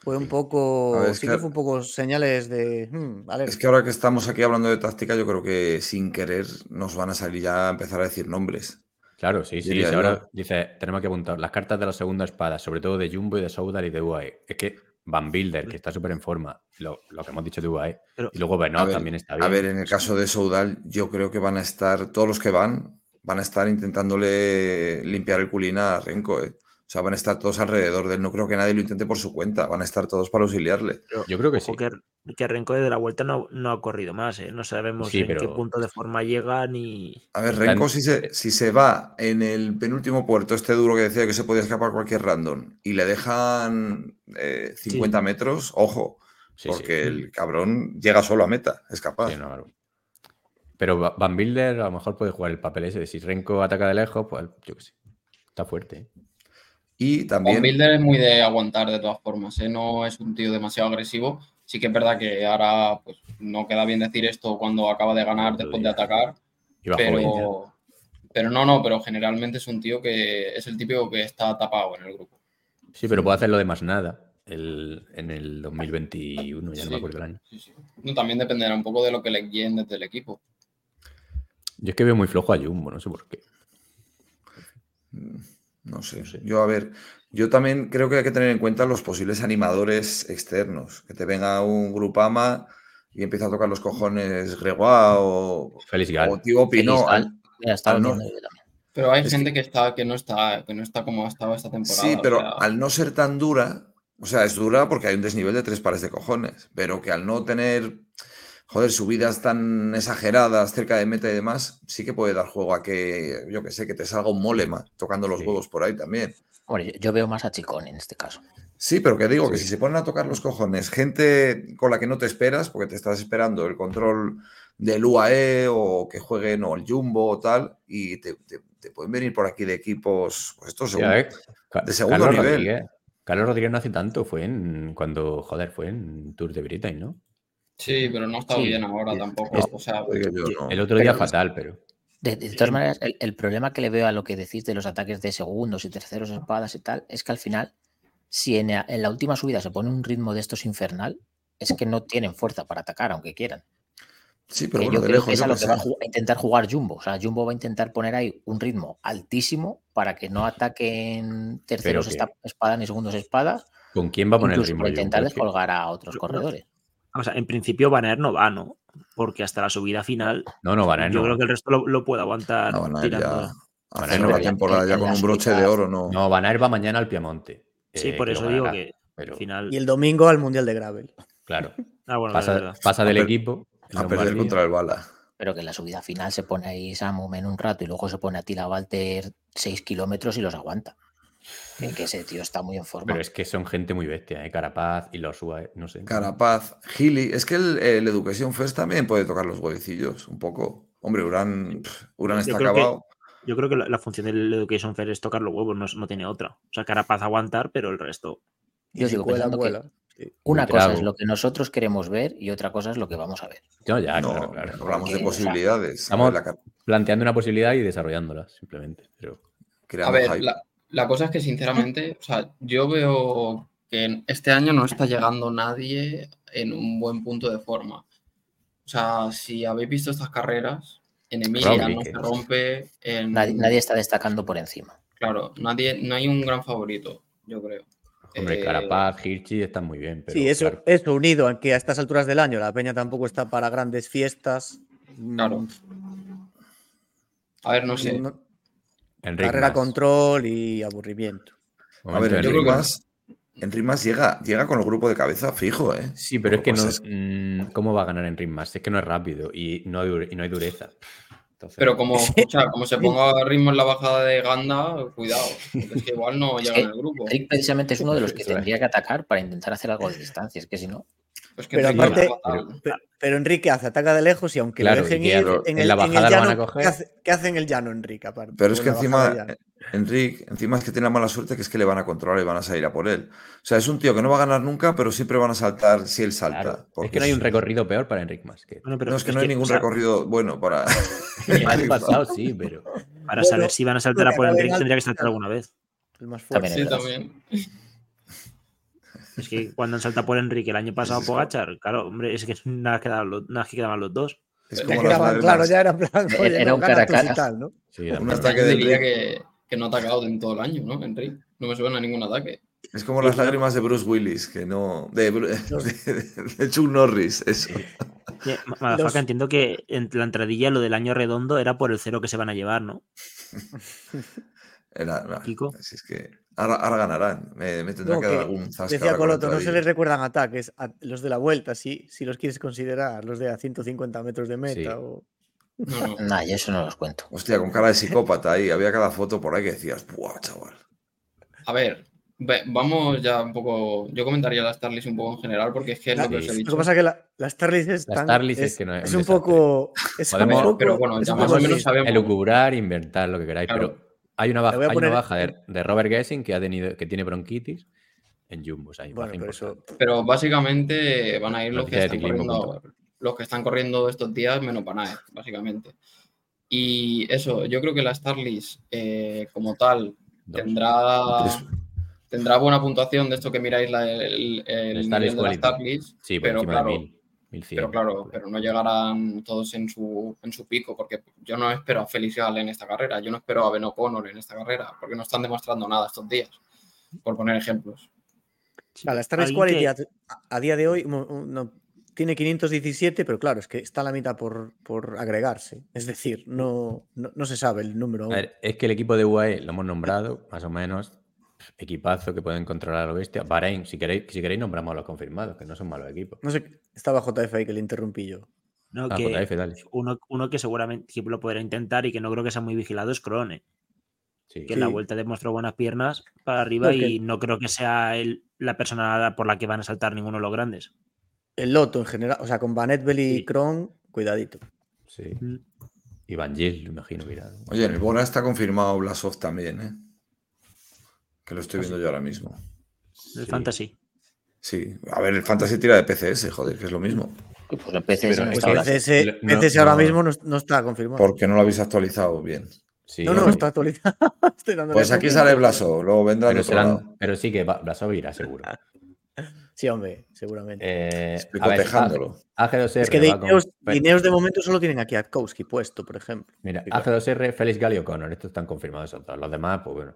Fue un poco. Ver, sí que- que fue un poco señales de. hmm. Es que ahora que estamos aquí hablando de táctica, yo creo que sin querer nos van a salir ya a empezar a decir nombres. Claro, sí, sí. Ahora dice, tenemos que apuntar las cartas de la segunda espada, sobre todo de Jumbo y de Soudal y de UAE. Es que Van Bilder, que está súper en forma, lo, lo que hemos dicho de UAE. Pero- Y luego Benoit ver, también está bien. A ver, en el caso de Soudal, yo creo que van a estar, todos los que van, van a estar intentándole limpiar el culín a Renko. ¿eh? O sea, van a estar todos alrededor de él. No creo que nadie lo intente por su cuenta. Van a estar todos para auxiliarle. Yo creo que sí. que, que Renko desde la vuelta no, no ha corrido más. ¿eh? No sabemos Sí, en qué punto de forma llega ni. A ver, Renko, si se, si se va en el penúltimo puerto, este duro que decía que se podía escapar cualquier random, y le dejan eh, 50 metros, ojo, Sí, sí. porque el cabrón llega solo a meta, es capaz. Sí, no, claro. Pero Va- Van Bilder a lo mejor puede jugar el papel ese de si Renko ataca de lejos, pues yo qué sé. Está fuerte. ¿eh? Y Von también, Bilder es muy de aguantar de todas formas, ¿eh? no es un tío demasiado agresivo. Sí que es verdad que ahora pues, no queda bien decir esto cuando acaba de ganar después de atacar, pero, pero no, no, pero generalmente es un tío que es el típico que está tapado en el grupo. Sí, pero puede hacerlo de más nada el- en el 2021, ya no me Sí. acuerdo el año. Sí, sí. No, también dependerá un poco de lo que le guíen desde el equipo. Yo es que veo muy flojo a Jumbo, no sé por qué. No sé, no sé. yo a ver, yo también creo que hay que tener en cuenta los posibles animadores externos. Que te venga un Grupama y empieza a tocar los cojones Gregoire o, o. Tío. Feliz Gal. Mira, estaba al no- viendo yo también. Pero hay Es gente que... está que no está que no está como ha estado esta temporada. Sí, o pero sea, al no ser tan dura, o sea, es dura porque hay un desnivel de tres pares de cojones, pero que al no tener, joder, subidas tan exageradas cerca de meta y demás, sí que puede dar juego a que, yo que sé, que te salga un molema tocando los Sí. huevos por ahí también. Hombre, yo- veo más a Chicón en este caso. Sí, pero que digo que Sí. si se ponen a tocar los cojones, gente con la que no te esperas, porque te estás esperando el control del UAE o que jueguen o el Jumbo o tal, y te, te- te pueden venir por aquí de equipos, pues estos Ya, eh, de segundo Carlos nivel. Rodríguez. Carlos Rodríguez no hace tanto, fue en cuando, joder, fue en Tour de Britain, ¿no? Sí, pero no ha estado Sí. bien ahora tampoco. Es- O sea, Oiga, yo no. El otro día Pero- fatal, pero. De, de todas maneras, el, el problema que le veo a lo que decís de los ataques de segundos y terceros espadas y tal, es que al final, si en, la- en la última subida se pone un ritmo de estos infernal, es que no tienen fuerza para atacar, aunque quieran. Sí, pero que bueno, yo de creo lejos. que es a lo que va a, intentar jugar Jumbo. O sea, Jumbo va a intentar poner ahí un ritmo altísimo para que no ataquen terceros esta- espadas ni segundos espadas, ¿Con quién va a poner el ritmo? intentar descolgar a otros Yo- corredores. O sea, en principio Van Aert no va, ¿no? Porque hasta la subida final, No, no, Van Aert yo no. creo que el resto lo, lo puede aguantar No, ya tirando. Van haciendo Aert la ya- temporada ya con un broche de oro, no. No, Van Aert va mañana al Piamonte. Sí, eh, por eso digo que pero, final. Y el domingo al Mundial de Gravel. Claro, Ah, bueno, es pasa, verdad. pasa del A per- equipo. A perder Lombardía. contra el Bala. Pero que en la subida final se pone ahí Samu en un rato y luego se pone a Tila Walter 6 kilómetros y los aguanta. Que, que ese tío está muy en forma. Pero es que son gente muy bestia, ¿eh? Carapaz y los UAE, no sé. Carapaz, Gili. Es que el, el Education First también puede tocar los huevecillos un poco. Hombre, Urán, Urán está que- acabado. Yo creo que la, la función del Education Fair es tocar los huevos, no, no tiene otra. O sea, Carapaz aguantar, pero el resto. Yo sigo cuela, pensando que cuela. Una cosa es lo que nosotros queremos ver y otra cosa es lo que vamos a ver. No, ya, no, claro, claro. hablamos de Porque, o sea, posibilidades. estamos- La Planteando una posibilidad y desarrollándola, simplemente. Pero A ver, la, la cosa es que sinceramente, o sea, yo veo que este año no está llegando nadie en un buen punto de forma. O sea, si habéis visto estas carreras, en Emilia no se eh. rompe, en, Nadie, nadie está destacando por encima. claro, nadie, no hay un gran favorito, yo creo. Hombre, Eh, Carapaz, Hirschi están muy bien. Pero, sí, eso, claro, eso unido a que a estas alturas del año la peña tampoco está para grandes fiestas. mm, Claro. A ver, no sé. no- Enric carrera Mas. control y aburrimiento. A Momento ver, de yo Enric creo que- Mas, Enric Mas llega, llega con el grupo de cabeza fijo, ¿eh? Sí, pero es que no. pasa mm, ¿Cómo va a ganar Enric Mas? Es que no es rápido y no hay, dure- y no hay dureza. Entonces, Pero como, escucha, como se ponga a ritmo en la bajada de Ganda, cuidado, es que igual no Es llega en el grupo. Enric precisamente es uno de los que es. tendría que atacar para intentar hacer algo de distancia. Es que si no, Que Pero Enrique aparte- va fatal. Pero, pero Enrique hace, ataca de lejos y aunque Claro, lo dejen ir en en la el, en el bajada lo van a llano, coger. ¿qué hace, qué hace en el llano Enrique aparte? Pero es que bajada encima, llano? Enric, encima es que tiene la mala suerte que es que le van a controlar y van a salir a por él. O sea, es un tío que no va a ganar nunca, pero siempre van a saltar si él salta. claro, es que no hay un recorrido peor para Enric Mas. Que... Bueno, pero no, es que no hay ningún o sea, recorrido bueno para. El año pasado sí, pero. Para Bueno, saber si van a saltar a por Avenal- tendría que saltar alguna vez. El más fuerte. También Sí, también. Es que cuando han saltado por Enrique el año pasado Pogachar, claro, hombre, es que nada, quedaban los, nada que quedaban los dos. Es Ya quedaban, lágrimas. claro, ya era plan, Era- oye, era no, un cara a tal, ¿no? Sí, Un ataque Yo de diría Enric. que, que no ha atacado en todo el año, ¿no, Enrique? No me suena ningún ataque. Es como las lágrimas de Bruce Willis, que no. De, de, de Chuck Norris, eso. Eh, Ma- Madafaka, Los- entiendo que en la entradilla lo del año redondo era por el cero que se van a llevar, ¿no? Era- no, Kiko. si es que ahora, ahora ganarán. Me, me tendrá No, que dar que algún zasca Decía Coloto, no se les recuerdan ataques a los de la vuelta, sí, si los quieres considerar, los de a 150 metros de meta. Sí. O... No, no. nada, yo eso no los cuento. Hostia, con cara de psicópata ahí. Había cada foto por ahí que decías, ¡buah, chaval! A ver, ve- vamos ya un poco. Yo comentaría la Starlist un poco en general, porque es que es lo que os he Sí. Lo dicho. que pasa es que la, la Starlist es, La tan- Starlist es es, que no es es un un poco... Es un Podemos- poco- pero bueno, ya un más o menos sabemos. Elucubrar, inventar lo que queráis, Claro. pero hay una baja, voy a hay poner- una baja de, de Robert Gessing que ha tenido, que tiene bronquitis en Jumbo. o sea, Bueno, pero eso... importante. Pero básicamente van a ir los que, están corriendo, los que están corriendo estos días menos Panae, básicamente. Y eso, yo creo que la Starlist como tal Dos. tendrá, Tres. tendrá buena puntuación de esto que miráis la- el, el Starlist nivel de la. Starlist, Sí, por pero encima claro, de 1000, 1100. pero claro, pero no llegarán todos en su, en su pico, porque yo no espero a Felix Gall en esta carrera, yo no espero a Ben O'Connor en esta carrera, porque no están demostrando nada estos días, por poner ejemplos. La Starlist Alguien Quality que- a, a día de hoy no, tiene 517, pero claro, es que está a la mitad por, por agregarse. Es decir, no, no, no se sabe el número. A aún. ver, es que el equipo de UAE lo hemos nombrado, más o menos. Equipazo que pueden controlar a lo bestia. Bahrein, si queréis, si queréis nombramos a los confirmados, que no son malos equipos. No sé, estaba JF ahí que le interrumpí yo. No, Ah, que JF, dale. uno, uno que seguramente que lo podrá intentar y que no creo que sea muy vigilado es Crone, Sí. que en la vuelta demostró buenas piernas para arriba No, que- y no creo que sea el- la persona por la que van a saltar ninguno de los grandes. El Loto en general, o sea, con Van Etbel y Sí. Kron, cuidadito. sí. Mm. Y Van Gil, me imagino que irá. Oye, en el Bora está confirmado Blasov también, ¿eh? Que lo estoy viendo yo ahora mismo. El Sí. Fantasy. Sí, a ver, el Fantasy tira de PCS, joder, que es lo mismo. Pues el PC pero no es está que ahora. PCS, no- PCS ahora no- mismo no, no está confirmado. Porque no lo habéis actualizado bien. Sí, no, no, está actualizado. Estoy Pues aquí sale Blasov, luego vendrá el pero, lado. sí que Blasov irá seguro. Sí, hombre, seguramente. Eh, a ver, cotejándolo. A- AG2R es que de con Ineos, de momento solo tienen aquí a Kowski puesto, por ejemplo. Mira, Sí, claro. AG2R, Félix Gali O'Connor. Estos están confirmados. Los demás, pues bueno.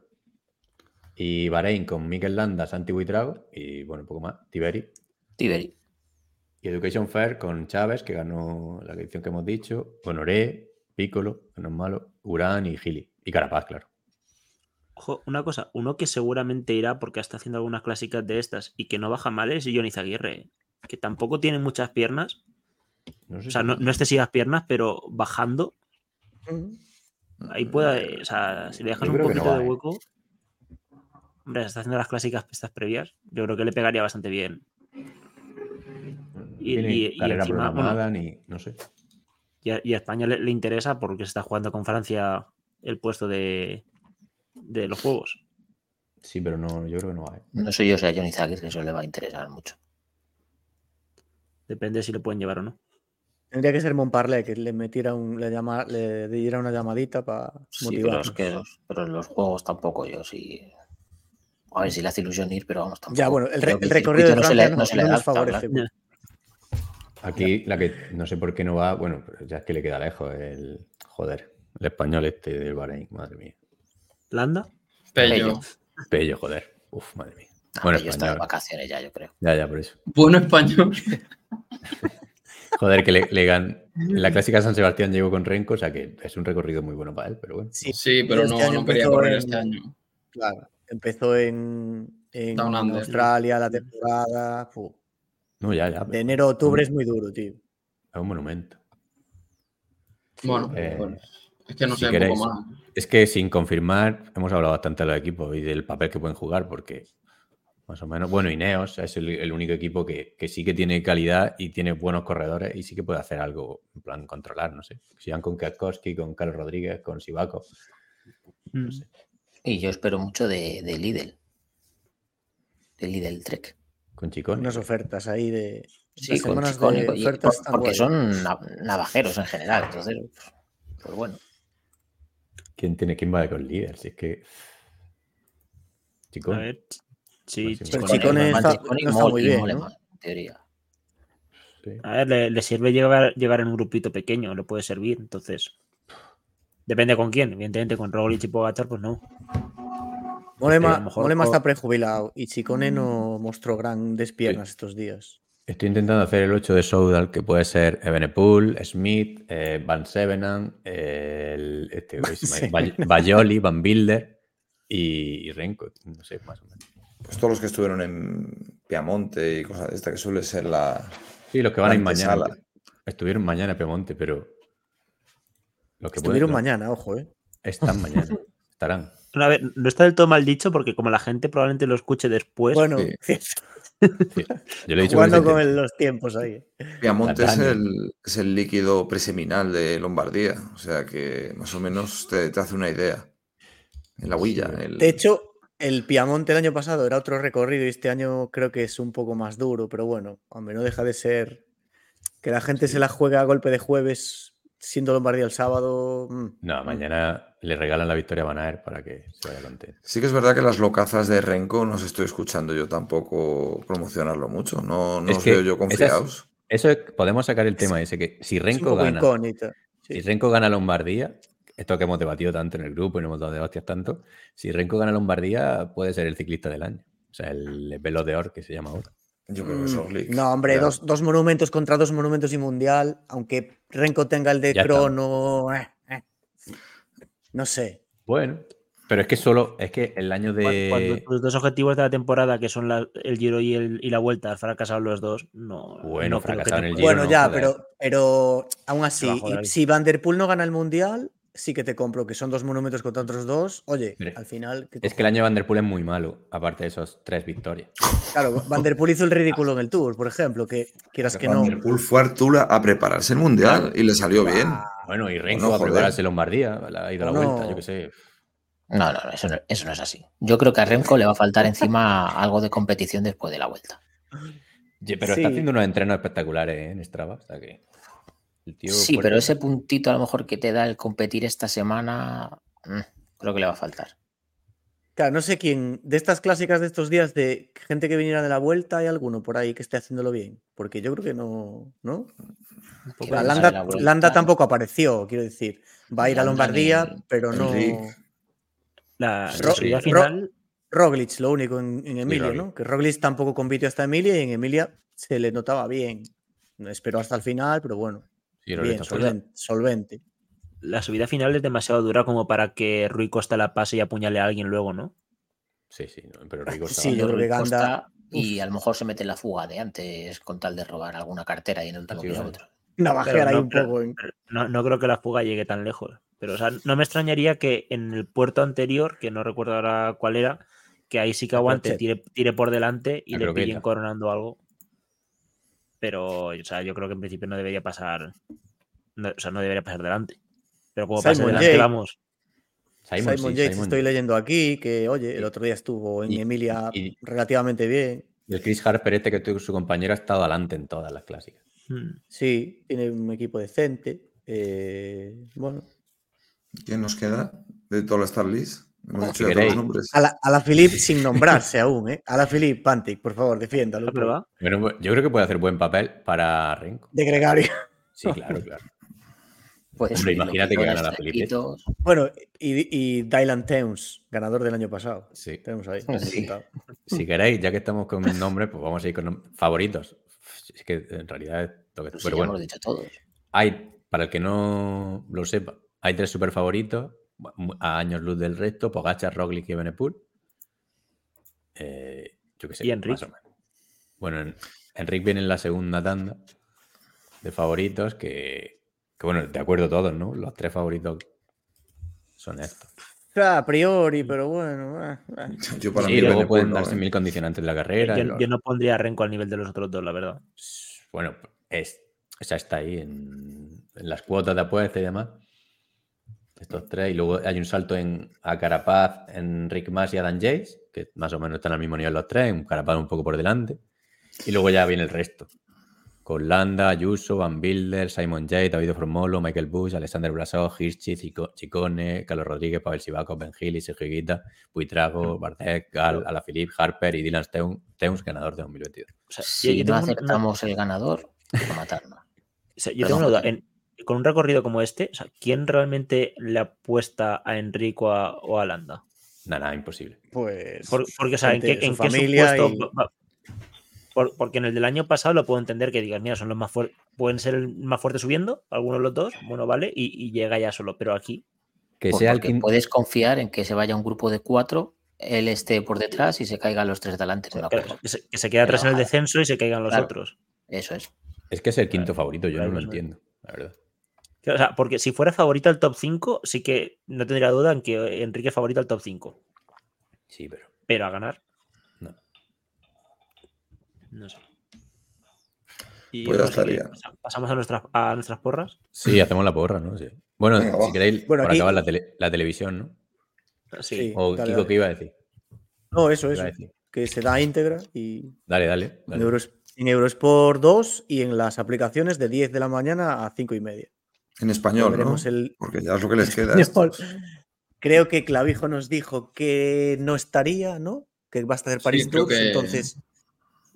Y Bahrein con Mikel Landa, Santi y bueno, un poco más. Tiberi. Tiberi. Y Education Fair con Chávez, que ganó la edición que hemos dicho. Honoré, Piccolo, que no es malo. Urán y Gili. Y Carapaz, claro. Ojo, una cosa, uno que seguramente irá porque está haciendo algunas clásicas de estas y que no baja mal es Johnny Zaguirre, que tampoco tiene muchas piernas, No sé o sea, si- no, no excesivas piernas, pero bajando, ahí puede, o sea, si le dejas un no poquito va, de ¿eh? Hombre, está haciendo las clásicas estas previas, yo creo que le pegaría bastante bien. y- tiene y- y encima, ni. No sé. Y a, y a España le, le interesa porque se está jugando con Francia el puesto de, de los juegos. Sí, pero no, yo creo que no va. ¿eh? No sé yo si a Johnny Zaguer que eso le va a interesar mucho. Depende si le pueden llevar o no. Tendría que ser Montparlé, que le metiera un, le, llama, le diera una llamadita para Sí, pero motivar. es que los, pero los juegos tampoco yo sí. A ver si le hace ilusión ir, pero vamos, tampoco. Ya, bueno, el, re- recorrido de circuito Francia no se le, no se le adapta, favorece. Aquí la que no sé por qué no va, bueno, pero ya es que le queda lejos el joder, el español este del Bahrein, madre mía. ¿Landa? Pello. Pello. Pello, joder. Uf, madre mía. Ah, Bueno, pero yo está de español. vacaciones ya, yo creo. Ya, ya, por eso. Bueno español. Joder, que le, le gan- En la clásica San Sebastián llegó con Renko, o sea que es un recorrido muy bueno para él, pero bueno. Sí, Sí, pero Este no, año no quería correr en- este año. claro. Empezó en, en. Australia la temporada. fu. No, ya, ya. De enero a octubre es muy duro, tío. Es un monumento. Bueno, Eh, pues, es que no si sé, queréis. poco más. Es que sin confirmar, hemos hablado bastante de los equipos y del papel que pueden jugar, porque más o menos, bueno, Ineos es el, el único equipo que, que sí que tiene calidad y tiene buenos corredores y sí que puede hacer algo, en plan controlar, no sé. Si van con Kwiatkowski, con Carlos Rodríguez, con Sibaco. Mm. Y yo espero mucho de, de Lidl. De Lidl Trek. Con Chicón. Unas ofertas ahí de. Sí, con de y- ofertas por- porque guay. son na- navajeros en general. Entonces, pues bueno. ¿Quién tiene quién va con líder? Si es que. Chicón. A ver. Sí, Pues está- y no está Mol- muy bien, en teoría. sí. A ver, le, le sirve llevar, llevar en un grupito pequeño, le puede servir. Entonces, depende con quién. Evidentemente, con Roglic y Pogacar, pues no. Molema, a lo mejor Molema está prejubilado y Chicone no mostró grandes piernas estos días. Estoy intentando hacer el 8 de Soudal, que puede ser Ebenepool, Smith, eh, Van Sevenant, eh, el, este, Van Bayoli, Van Bilder y, y Renko. No sé, más o menos. Pues todos los que estuvieron en Piamonte y cosas de esta, que suele ser la. Sí, los que van a ir mañana. Estuvieron mañana en Piemonte, pero. Los que Estuvieron pueden- mañana, ojo, ¿eh? Están mañana. Estarán. A ver, no está del todo mal dicho porque como la gente probablemente lo escuche después, bueno, sí. Sí. Yo le he dicho jugando con el- los tiempos ahí. Piamonte es el, es el líquido preseminal de Lombardía. O sea que más o menos te, te hace una idea. En la huilla. Sí. el- De hecho, el Piamonte el año pasado era otro recorrido y este año creo que es un poco más duro, pero bueno, hombre, no deja de ser que la gente se la juega a golpe de jueves siendo Lombardía el sábado. mm. No, mañana le regalan la victoria a Van Aert para que se vaya contento. Sí que es verdad que las locazas de Renko no os estoy escuchando yo tampoco promocionarlo mucho. No, no os veo yo esas- confiados. Eso es- podemos sacar el tema ese, que si Renko gana, incógnito. sí. si Renko gana Lombardía, esto que hemos debatido tanto en el grupo y no hemos dado de hostias tanto, si Renko gana Lombardía puede ser el ciclista del año. O sea, el velo de Or que se llama ahora. Yo creo que es Mm, Roglic. No, hombre, dos, dos monumentos contra dos monumentos y mundial, aunque Renko tenga el de Ya crono. eh, eh. No sé. Bueno, pero es que solo, es que el año Cuando de... tus dos objetivos de la temporada, que son la- el Giro y, el- y la Vuelta, fracasaron los dos, no. Bueno, no fracasaron el Giro, Bueno, no, ya, joder. pero, pero aún así, si Van Der Poel no gana el mundial, sí que te compro, que son dos monumentos contra otros dos. Oye, Mire, al final. ¿qué Es que el año de Van Der Poel es muy malo, aparte de esos tres victorias. Claro, Van Der Poel hizo el ridículo en el Tour, por ejemplo, que quieras que Van no. der Poel fue a Artula a prepararse el mundial y le salió bien. Bueno, y Renko no, va a prepararse Lombardía, ha ido a la No. vuelta, yo qué sé. No, no, no, eso no, eso no es así. Yo creo que a Remco le va a faltar encima algo de competición después de la vuelta. Pero Sí. está haciendo unos entrenos espectaculares ¿eh? en Strava, o sea que... el tío Sí, pero ese puntito a lo mejor que te da el competir esta semana, mm, creo que le va a faltar. Claro, no sé quién, de estas clásicas de estos días, de gente que viniera de la vuelta, ¿hay alguno por ahí que esté haciéndolo bien? Porque yo creo que no, ¿no? La Landa, la vuelta. Landa tampoco apareció, quiero decir. Va a ir a Lombardía, ni- pero no. La, Ro- final, Roglic, lo único en, en Emilia. ¿no? Que Roglic tampoco compitió hasta Emilia y en Emilia se le notaba bien. Esperó hasta el final, pero bueno, Sí, bien, solvente. solvente. la subida final es demasiado dura como para que Rui Costa la pase y apuñale a alguien luego, ¿no? Sí, sí, no, pero Rico Sí, estaba- yo creo que Rui Ganda- Costa y a lo mejor se mete en la fuga de antes con tal de robar alguna cartera y en el último sí, sí. Navajear ahí no, un poco. en- No, no creo que la fuga llegue tan lejos. Pero, o sea, no me extrañaría que en el puerto anterior, que no recuerdo ahora cuál era, que ahí sí que aguante, tire, tire por delante y La le croqueta. pillen coronando algo. Pero, o sea, yo creo que en principio no debería pasar. no- o sea, no debería pasar delante. Pero como Simon delante, Yates. vamos. Simon, Simon sí, Yates, Simon. estoy leyendo aquí que, oye, el otro día estuvo en y- Emilia y- relativamente bien. Y el Chris Harper, este que tuvo su compañero, ha estado adelante en todas las clásicas. Hmm. Sí, tiene un equipo decente. eh, bueno, ¿Quién nos queda de toda la Star List? Si nombres. a la, a la Philip sin nombrarse aún, ¿eh? A la Philip Pantic, por favor, defiéndalo. Bueno, pues, yo creo que puede hacer buen papel para Renko. De Gregario. Sí, claro, claro. Puede Hombre, imagínate que gana la Felipe. fresquitos. Bueno, y, y Dylan Towns, ganador del año pasado. Sí. Tenemos ahí. Sí. Si queréis, ya que estamos con un nombre, pues vamos a ir con favoritos. Es que en realidad es lo que. Pues Pero ya bueno, hemos dicho todos. hay, para el que no lo sepa, hay tres super favoritos a años luz del resto: Pogacar, Roglic y Benepul. Eh, yo qué sé. ¿Y Enric? más o menos. Bueno, en- Enric viene en la segunda tanda de favoritos que, que, bueno, de acuerdo todos, ¿no? Los tres favoritos son estos. A priori, pero bueno. ah. Yo para sí, mí luego pueden no, darse ¿eh? mil condicionantes de la carrera. Yo, no pondría a Renko al nivel de los otros dos, la verdad. Bueno, es, o sea, está ahí en, en las cuotas de apuesta y demás. Estos tres. Y luego hay un salto en, a Carapaz, en Rick Mas y Adam Jace, que más o menos están al mismo nivel los tres. Un Carapaz un poco por delante. Y luego ya viene el resto. Con Landa, Ayuso, Van Bilder, Simon Yates, David Formolo, Michael Bush, Alexander Blasov, Hirschi, Chico- Chicone, Carlos Rodríguez, Pavel Sivakov, Ben Gili, Sergio Higuita, Buitrago, Bartek, Gal, Alaphilippe, Harper y Dylan Steun- Teuns, ganador de 2022. O sea, Si no una- aceptamos el ganador, hay que matarnos. O sea, yo tengo una duda. en- con un recorrido como este, o sea, ¿quién realmente le apuesta a Enrico a- o a Landa? Nada, nada, imposible. Pues. Por- porque, o sea, ¿en gente qué, de en qué supuesto y- va- va- por- porque en el del año pasado lo puedo entender que digas, mira, son los más fuertes, pueden ser el más fuerte subiendo, algunos de los dos, bueno, vale, y, y llega ya solo, pero aquí, Que Pues sea el porque quinto. puedes confiar en que se vaya un grupo de cuatro, él esté por detrás y se caigan los tres delante claro, curva. que se, que se quede atrás en el descenso y se caigan los claro. otros. Eso es. Es que es el quinto favorito, yo claro, no lo entiendo, la verdad. O sea, porque si fuera favorito al top 5, sí que no tendría duda en que Enrique es favorito al top 5. Sí, pero. Pero a ganar, No. no sé. Y Pues estaría. pasa- pasamos a nuestras, a nuestras porras. Sí, hacemos la porra, ¿no? Sí. Bueno, Venga, si queréis, Bueno, aquí- acabar la, tele- la televisión, ¿no? Sí. O dale, Kiko, dale. ¿qué iba a decir? No, eso, ¿Qué eso. Que se da íntegra y Dale, dale. en, dale. Euros- en Eurosport 2 y en las aplicaciones de 10 de la mañana a 5 y media. En español, ¿no? El, Porque ya es lo que les queda. Creo que Clavijo nos dijo que no estaría, ¿no? Que va a estar Sí, París Tours, que- entonces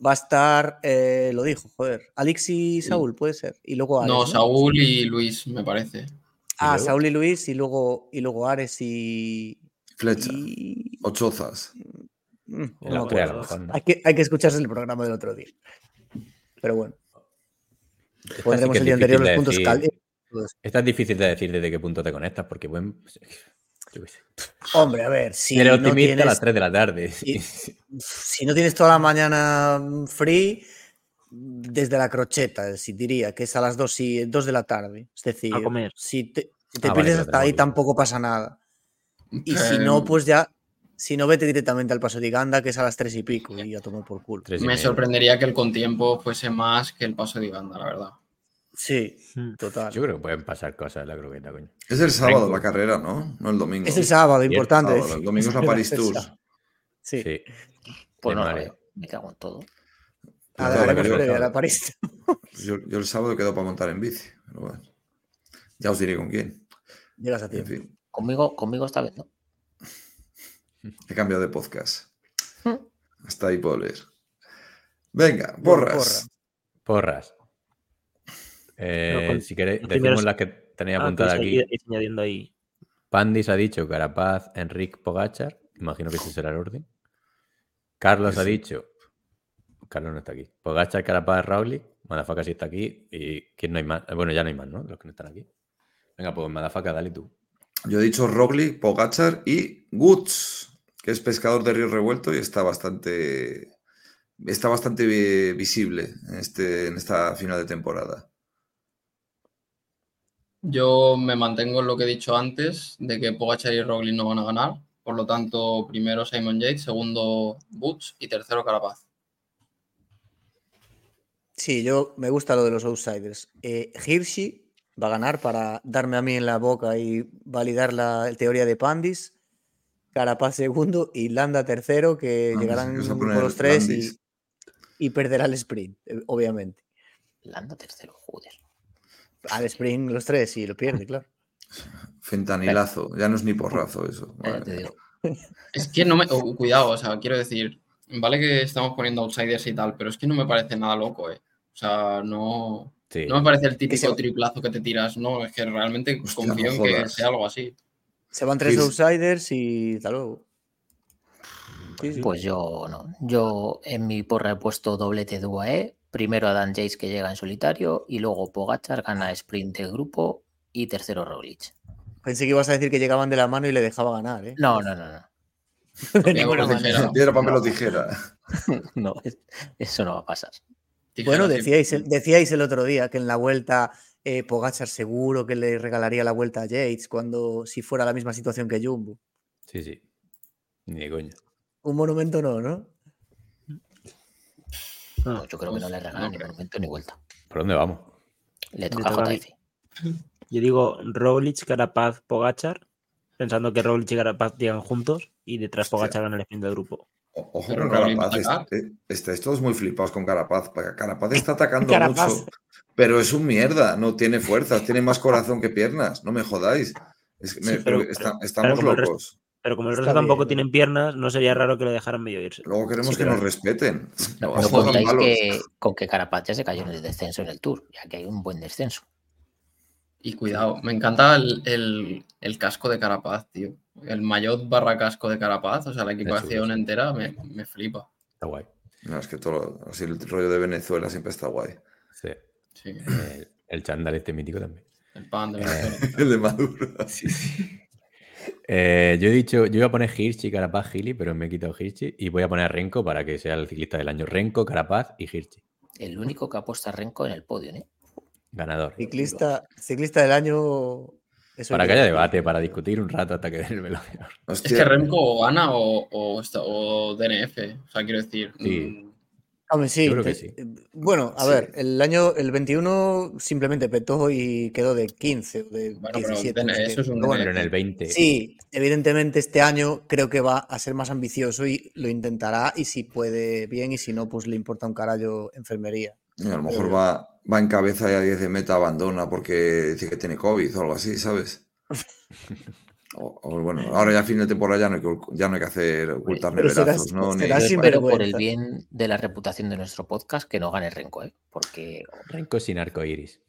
va a estar, eh, lo dijo, joder, Alex y Sí. Saúl, puede ser. Y luego Ares. No, ¿no? Saúl y Luis, me parece. Ah, luego? Saúl y Luis y luego, y luego Ares y. Flecha. y- O chozas. Mm. Hay que, hay que escucharse el programa del otro día. Pero bueno, sí pondremos el día anterior los puntos. Esta es difícil de decir desde qué punto te conectas, porque buen. Sé. Hombre, a ver, si Eres no, optimista a las tienes, 3 de la tarde. Si no tienes toda la mañana mm, free, desde la crocheta, si diría, que es a las 2, y, 2 de la tarde. Es decir, comer. si te, si te Ah, pierdes hasta ahí tampoco pasa nada. Y si no, Eh, pues ya, si no, vete directamente al paso de Ganda, que es a las 3 y pico, y ya tomó por culo. Me sorprendería que el contiempo fuese más que el paso de Uganda, la verdad. Sí, Mm. total. Yo creo que pueden pasar cosas en la croqueta, coño. Es el sábado la carrera, ¿no? No el domingo. Es el sábado, importante. sábado, el domingo es la Paris sábado. Sí. Sí. Pues no. Me cago en todo. A la París. Yo, yo el sábado quedo para montar en bici. pero bueno. Ya os diré con quién. Llegas a En tiempo. fin. Conmigo, conmigo esta vez no. He cambiado de podcast. Mm. Hasta ahí puedo leer. Venga, porras. Porras. Eh, con- si queréis, decimos primeros- las que tenía Ah, apuntadas aquí. añadiendo ahí. Pandis ha dicho Carapaz, Enric Pogachar. Imagino que ese será el orden. Carlos ha Sí. dicho. Carlos no está aquí. Pogachar, Carapaz, Rauli. Madafaka sí está aquí. ¿Y quién no hay más? Eh, Bueno, ya no hay más, ¿no? Los que no están aquí. Venga, pues Madafaka, dale tú. Yo he dicho Roglic, Pogachar y Woods, que es pescador de río revuelto y está bastante está bastante vi- visible en, este, en esta final de temporada. Yo me mantengo en lo que he dicho antes, de que Pogacar y Roglic no van a ganar. Por lo tanto, primero Simon Yates, segundo Butch y tercero Carapaz. Sí, yo me gusta lo de los outsiders. Eh, Hirschi va a ganar para darme a mí en la boca y validar la teoría de Pandis. Carapaz segundo y Landa tercero, que Ah, llegarán que los tres y, y perderá el sprint, eh, obviamente. Landa tercero, joder. Al sprint los tres y lo pierde, claro. Fentanilazo, ya no es ni porrazo eso. Te digo. Es que no me. oh, cuidado, o sea, quiero decir, vale que estamos poniendo outsiders y tal, pero es que no me parece nada loco, ¿eh? O sea, no. Sí. No me parece el se- típico triplazo que te tiras, no, es que realmente Hostia, confío no en que sea algo así. Se van tres outsiders y hasta luego. Sí, sí. Pues yo no. Yo en mi porra he puesto doblete de UAE. Primero a Dan Yates que llega en solitario y luego Pogachar gana sprint de grupo y tercero Roglic. Pensé que ibas a decir que llegaban de la mano y le dejaba ganar, ¿eh? No, no, no, no. de ninguna manera. Piedra, papel o tijera. No, es- eso no va a pasar. Bueno, decíais el, decíais el otro día que en la vuelta eh, Pogachar seguro que le regalaría la vuelta a Yates cuando si fuera la misma situación que Jumbo. Sí, sí. Ni de coña. Un monumento no, ¿no? No, yo creo que no le no regalan ni creo. monumento ni vuelta. ¿Por dónde vamos? Le toca toca a. JF. Yo digo Roglic, Carapaz, Pogachar, pensando que Roglic y Carapaz llegan juntos y detrás. Pogachar gana el sprint del grupo. O- Ojo Pero con Carapaz. est- atacar. eh, Estáis todos muy flipados con Carapaz. porque Carapaz está atacando Carapaz. mucho, pero es un mierda. No tiene fuerzas, tiene más corazón que piernas. No me jodáis. Es que me- Sí, pero- pero está- pero estamos como el resto- locos. Pero como el resto tampoco tienen piernas, no sería raro que le dejaran medio irse. Luego queremos Sí, que pero- nos respeten. No, No, contáis que, con que Carapaz ya se cayó en el descenso en el Tour, ya que hay un buen descenso. Y cuidado, me encanta el, el- el casco de Carapaz, tío. El maillot barra casco de Carapaz, o sea, la equipación sí. entera me, me flipa. Está guay. No, es que todo así el rollo de Venezuela siempre está guay. Sí. Sí, El, el chándal este mítico también. el pan de Eh, Venezuela. El de Maduro. Eh, yo he dicho, yo iba a poner Hirschi, Carapaz, Gili, pero me he quitado Hirschi y voy a poner a Renko para que sea el ciclista del año. Renko, Carapaz y Hirschi. El único que apuesta a Renko en el podio, ¿eh? Ganador. Ciclista, ciclista del año. eso Para que haya debate, para discutir un rato hasta que den el velocidad. Es que Remco o gana o, o, o DNF. O sea, quiero decir. Sí. Hombre, sí, Yo creo que eh, sí. eh, Bueno, a Sí. ver, el año, el 21 simplemente petó y quedó de 15 o de Bueno, pero 17. no sé eso es un Pero bueno, Pero en el 20. Sí, evidentemente este año creo que va a ser más ambicioso y lo intentará y si puede bien y si no, pues le importa un carallo enfermería. a lo mejor va, va en cabeza y a 10 de meta abandona porque dice que tiene COVID o algo así, ¿sabes? O, o bueno, ahora ya a fin de temporada ya no hay que, ocu- ya no hay que hacer ocultar Pero será- neverazos, ¿no? Ni- será Yo sin espero por el bien de la reputación de nuestro podcast que no gane Renko, ¿eh? Porque Renko sin arco iris.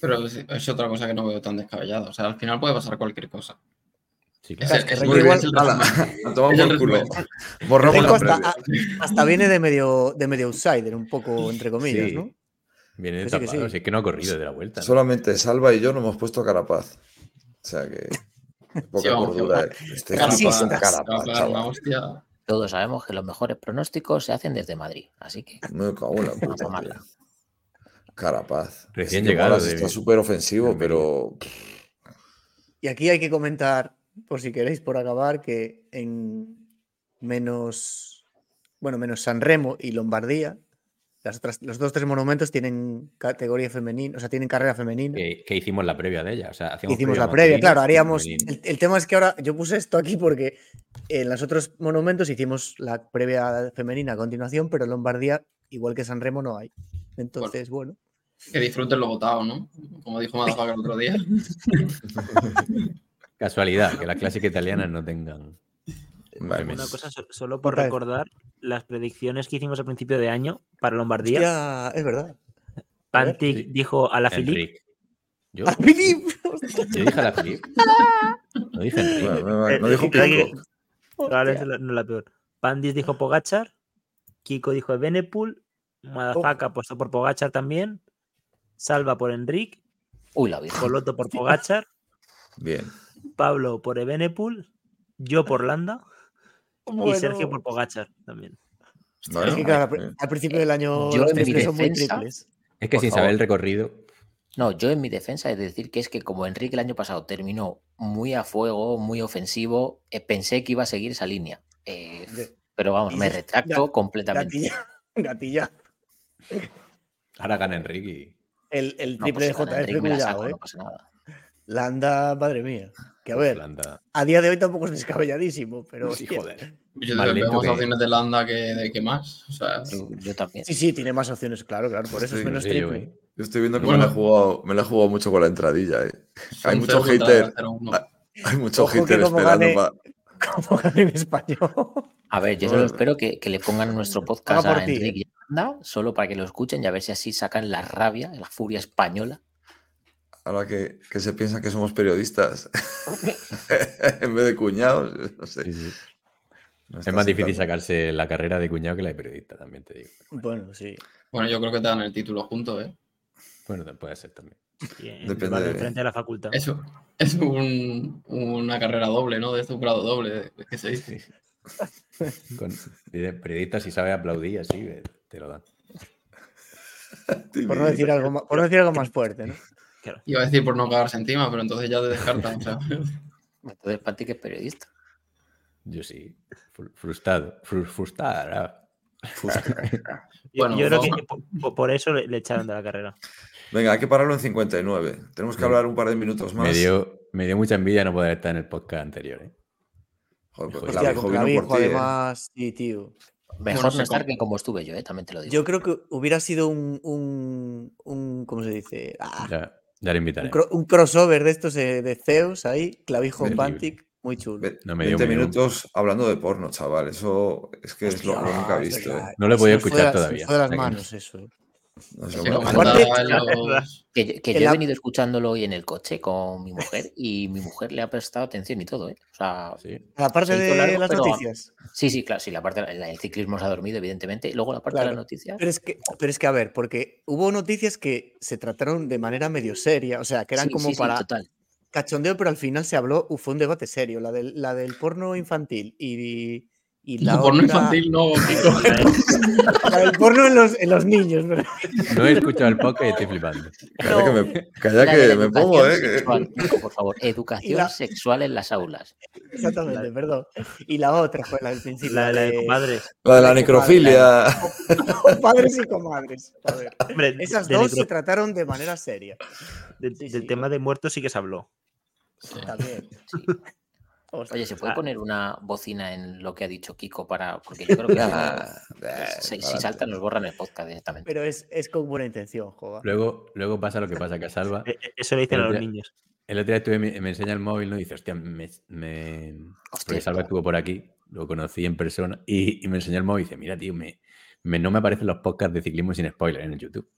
Pero es, es otra cosa que no veo tan descabellada. O sea, al final puede pasar cualquier cosa. Sí, Es claro. es- Muy bien, es Es por culo. Borramos la hasta, a- hasta viene de medio, de medio outsider, un poco entre comillas, Sí. ¿no? Viene Que sí, que tapado. sí. Que no ha corrido de la vuelta. ¿no? Solamente Salva y yo no hemos puesto Carapaz. O sea que. Poca Sí, cordura. eh. Hostia. todos sabemos que los mejores pronósticos se hacen desde Madrid. Así que Me cago en la a puta. tomarla. tío. Carapaz. Recién Es que llegado de- Está súper ofensivo, pero. Y aquí hay que comentar, por si queréis, por acabar, que en menos, bueno, menos San Remo y Lombardía, las otras, los dos tres monumentos tienen categoría femenina, o sea, tienen carrera femenina. Que, que hicimos la previa de ella. O sea, hacíamos Hicimos la previa, claro, haríamos. El, el tema es que ahora yo puse esto aquí porque en los otros monumentos hicimos la previa femenina a continuación, pero en Lombardía, igual que San Remo, no hay. Entonces, bueno. Que disfruten lo votado, ¿no? Como dijo Madafaka el otro día. Casualidad, que las clásicas italianas no tengan. Vale, Una Femes. cosa, so- solo por Otra vez. recordar las predicciones que hicimos al principio de año para Lombardía. Hostia, es verdad. Pantic Sí. dijo a la Philippe. Enric. ¿Yo? ¡Ah, Filip! ¿Yo dije a la Filip? No dije. Bueno, no, no Eh, dijo eh, es la, no la peor. Pandis dijo Pogachar. Kiko dijo Benepul. Madafaka apostó por Pogachar también. Salva por Enric. Uy, la. Coloto por Pogachar. Bien. Pablo por Ebenepul. Yo por Landa. Y Sergio por Pogachar también. Bueno, Es que claro, al principio del año Yo los en mi triples son muy defensa- triples. Es que Por sin favor. saber el recorrido. No, yo en mi defensa es decir que es que como Enrique el año pasado terminó muy a fuego, muy ofensivo, eh, pensé que iba a seguir esa línea. Eh, pero vamos, me retracto completamente. Gatilla. Gatilla. Ahora gana Enric y. El, el No, triple pues de Enrique JF, me la cuidado, saco, eh. no pasa nada. Landa, madre mía. Que a ver, a día de hoy tampoco es descabelladísimo, pero. Sí, joder. Yo creo que más que- opciones de Landa que de que más. O sea, Yo, yo también. Sí, sí, tiene más opciones, claro, claro. Por eso es menos Sí, yo, triple. Yo estoy viendo que Bueno. me, la he jugado, me la he jugado mucho con la entradilla. eh. Hay mucho hater. Hay mucho Ojo que hater como esperando gane- para. Como ganan en español. A ver, yo Bueno. solo espero que, que le pongan en nuestro podcast a. Enrique y a Amanda, solo para que lo escuchen y a ver si así sacan la rabia, la furia española. Ahora que, que se piensa que somos periodistas en vez de cuñados, no sé. Sí, sí. No Es más difícil sacarse la carrera de cuñado que la de periodista, también te digo. Bueno, sí. Bueno, yo creo que te dan el título junto, ¿eh? Bueno, puede ser también. En- Depende de- enfrente de la facultad. Eso es un- una carrera doble, ¿no? De este un grado doble, ¿de ¿qué se dice? Con de periodista, si sabe aplaudir así, te lo dan. Por no decir algo más, por no decir algo más fuerte, ¿no? Iba a decir por no cagarse encima, pero entonces ya te descartan. O sea, Entonces, Pati que es periodista. Yo sí. Fru- Frustrado. Fru- Frustrado. Yo- Bueno, yo creo que po- po- por eso le, le echaron de la carrera. Venga, hay que pararlo en 59. Tenemos que hablar un par de minutos más. Me dio, me dio mucha envidia no poder estar en el podcast anterior. ¿eh? Joder, pues Hostia, con por ti, ¿eh? además, sí, tío. Mejor Bueno, no estar que como estuve yo, eh, también te lo digo. Yo creo que hubiera sido un, un, un ¿cómo se dice? Ah, Ya, le invitaré. un, cro- un crossover de estos eh, de Zeus ahí, Clavijo. Pantic, muy chulo. Ve- No me dio 20 un minuto. minutos hablando de porno, chaval. Eso es que es lo, Hostia, nunca he visto. ¿eh? No podido me fue escuchar me todavía. fue de las manos eso. No sé, que bueno, los- Que, yo he la- venido escuchándolo hoy en el coche con mi mujer y mi mujer le ha prestado atención y todo, ¿eh? O sea, Sí. Aparte Se hizo de largo, las pero- noticias. sí, sí, claro, sí, la parte la- el ciclismo se ha dormido, evidentemente. Y luego la parte de Claro. las noticias. Pero es, que, pero es que, a ver, porque hubo noticias que se trataron de manera medio seria, o sea, que eran sí, como sí, sí, para total. cachondeo, pero al final se habló, fue un debate serio, la del, la del porno infantil y, y la No, porno infantil no, del porno en los, en los niños. ¿no? No he escuchado el podcast y estoy flipando. Calla que me, calla que de pongo, ¿eh? sexual, por favor, educación la- sexual en las aulas. Exactamente, perdón. Y la otra fue la del principio. La, la de de comadres. La de la de necrofilia. padres y comadres. Joder. Hombre, Esas de dos necro- se trataron de manera seria. del, sí, del sí. tema de muertos sí que se habló. También. Hostia. Oye, ¿se puede Ah. poner una bocina en lo que ha dicho Kiko para.? Porque yo creo que. Ah, si, si saltan, nos borran el podcast directamente. Pero es, es con buena intención, joder. Luego, luego pasa lo que pasa, que a Salva. E- e- Eso le dicen a los niños. El otro día estuve, me, me enseña el móvil, ¿no? Y dice, hostia, me, me... Hostia, porque Salva estuvo por aquí, lo conocí en persona, y, y me enseñó el móvil y dice, mira, tío, me, me- no me aparecen los podcasts de ciclismo sin spoiler en el YouTube.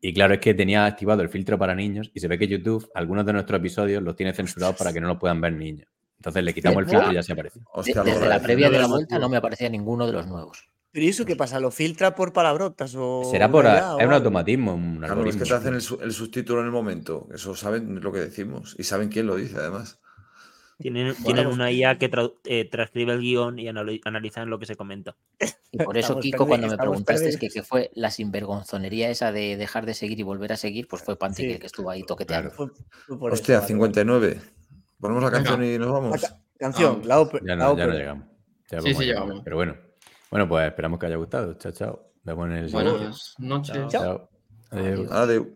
Y claro, es que tenía activado el filtro para niños y se ve que YouTube, algunos de nuestros episodios los tiene censurados para que no los puedan ver niños. Entonces le quitamos el filtro y ya se aparece. Hostia, desde la previa de la vuelta no me aparecía ninguno de los nuevos. ¿Pero y eso qué pasa? ¿Lo filtra por palabrotas o.? Será por... a- o Es un automatismo, un Claro, es que te hacen el, el subtítulo en el momento. Eso saben lo que decimos. Y saben quién lo dice, además. Tienen, tienen Bueno. una IA que eh, transcribe el guion y anali- analizan lo que se comenta. Y por eso, Estamos Kiko, cuando me preguntaste que, perdidos. que fue la sinvergonzonería esa de dejar de seguir y volver a seguir, pues fue Pantic Sí. el que estuvo ahí toqueteando. Fue- fue por Hostia, eso, vale, 59. Ponemos la Venga. canción y nos vamos. La ca- canción, la, ópera- Ya no, ya no ópera. llegamos. Ya Sí, sí, llegamos. Pero bueno. Bueno, pues esperamos que haya gustado. Chao, chao. Nos vemos en el siguiente. Buenas noches. Chao. Adiós.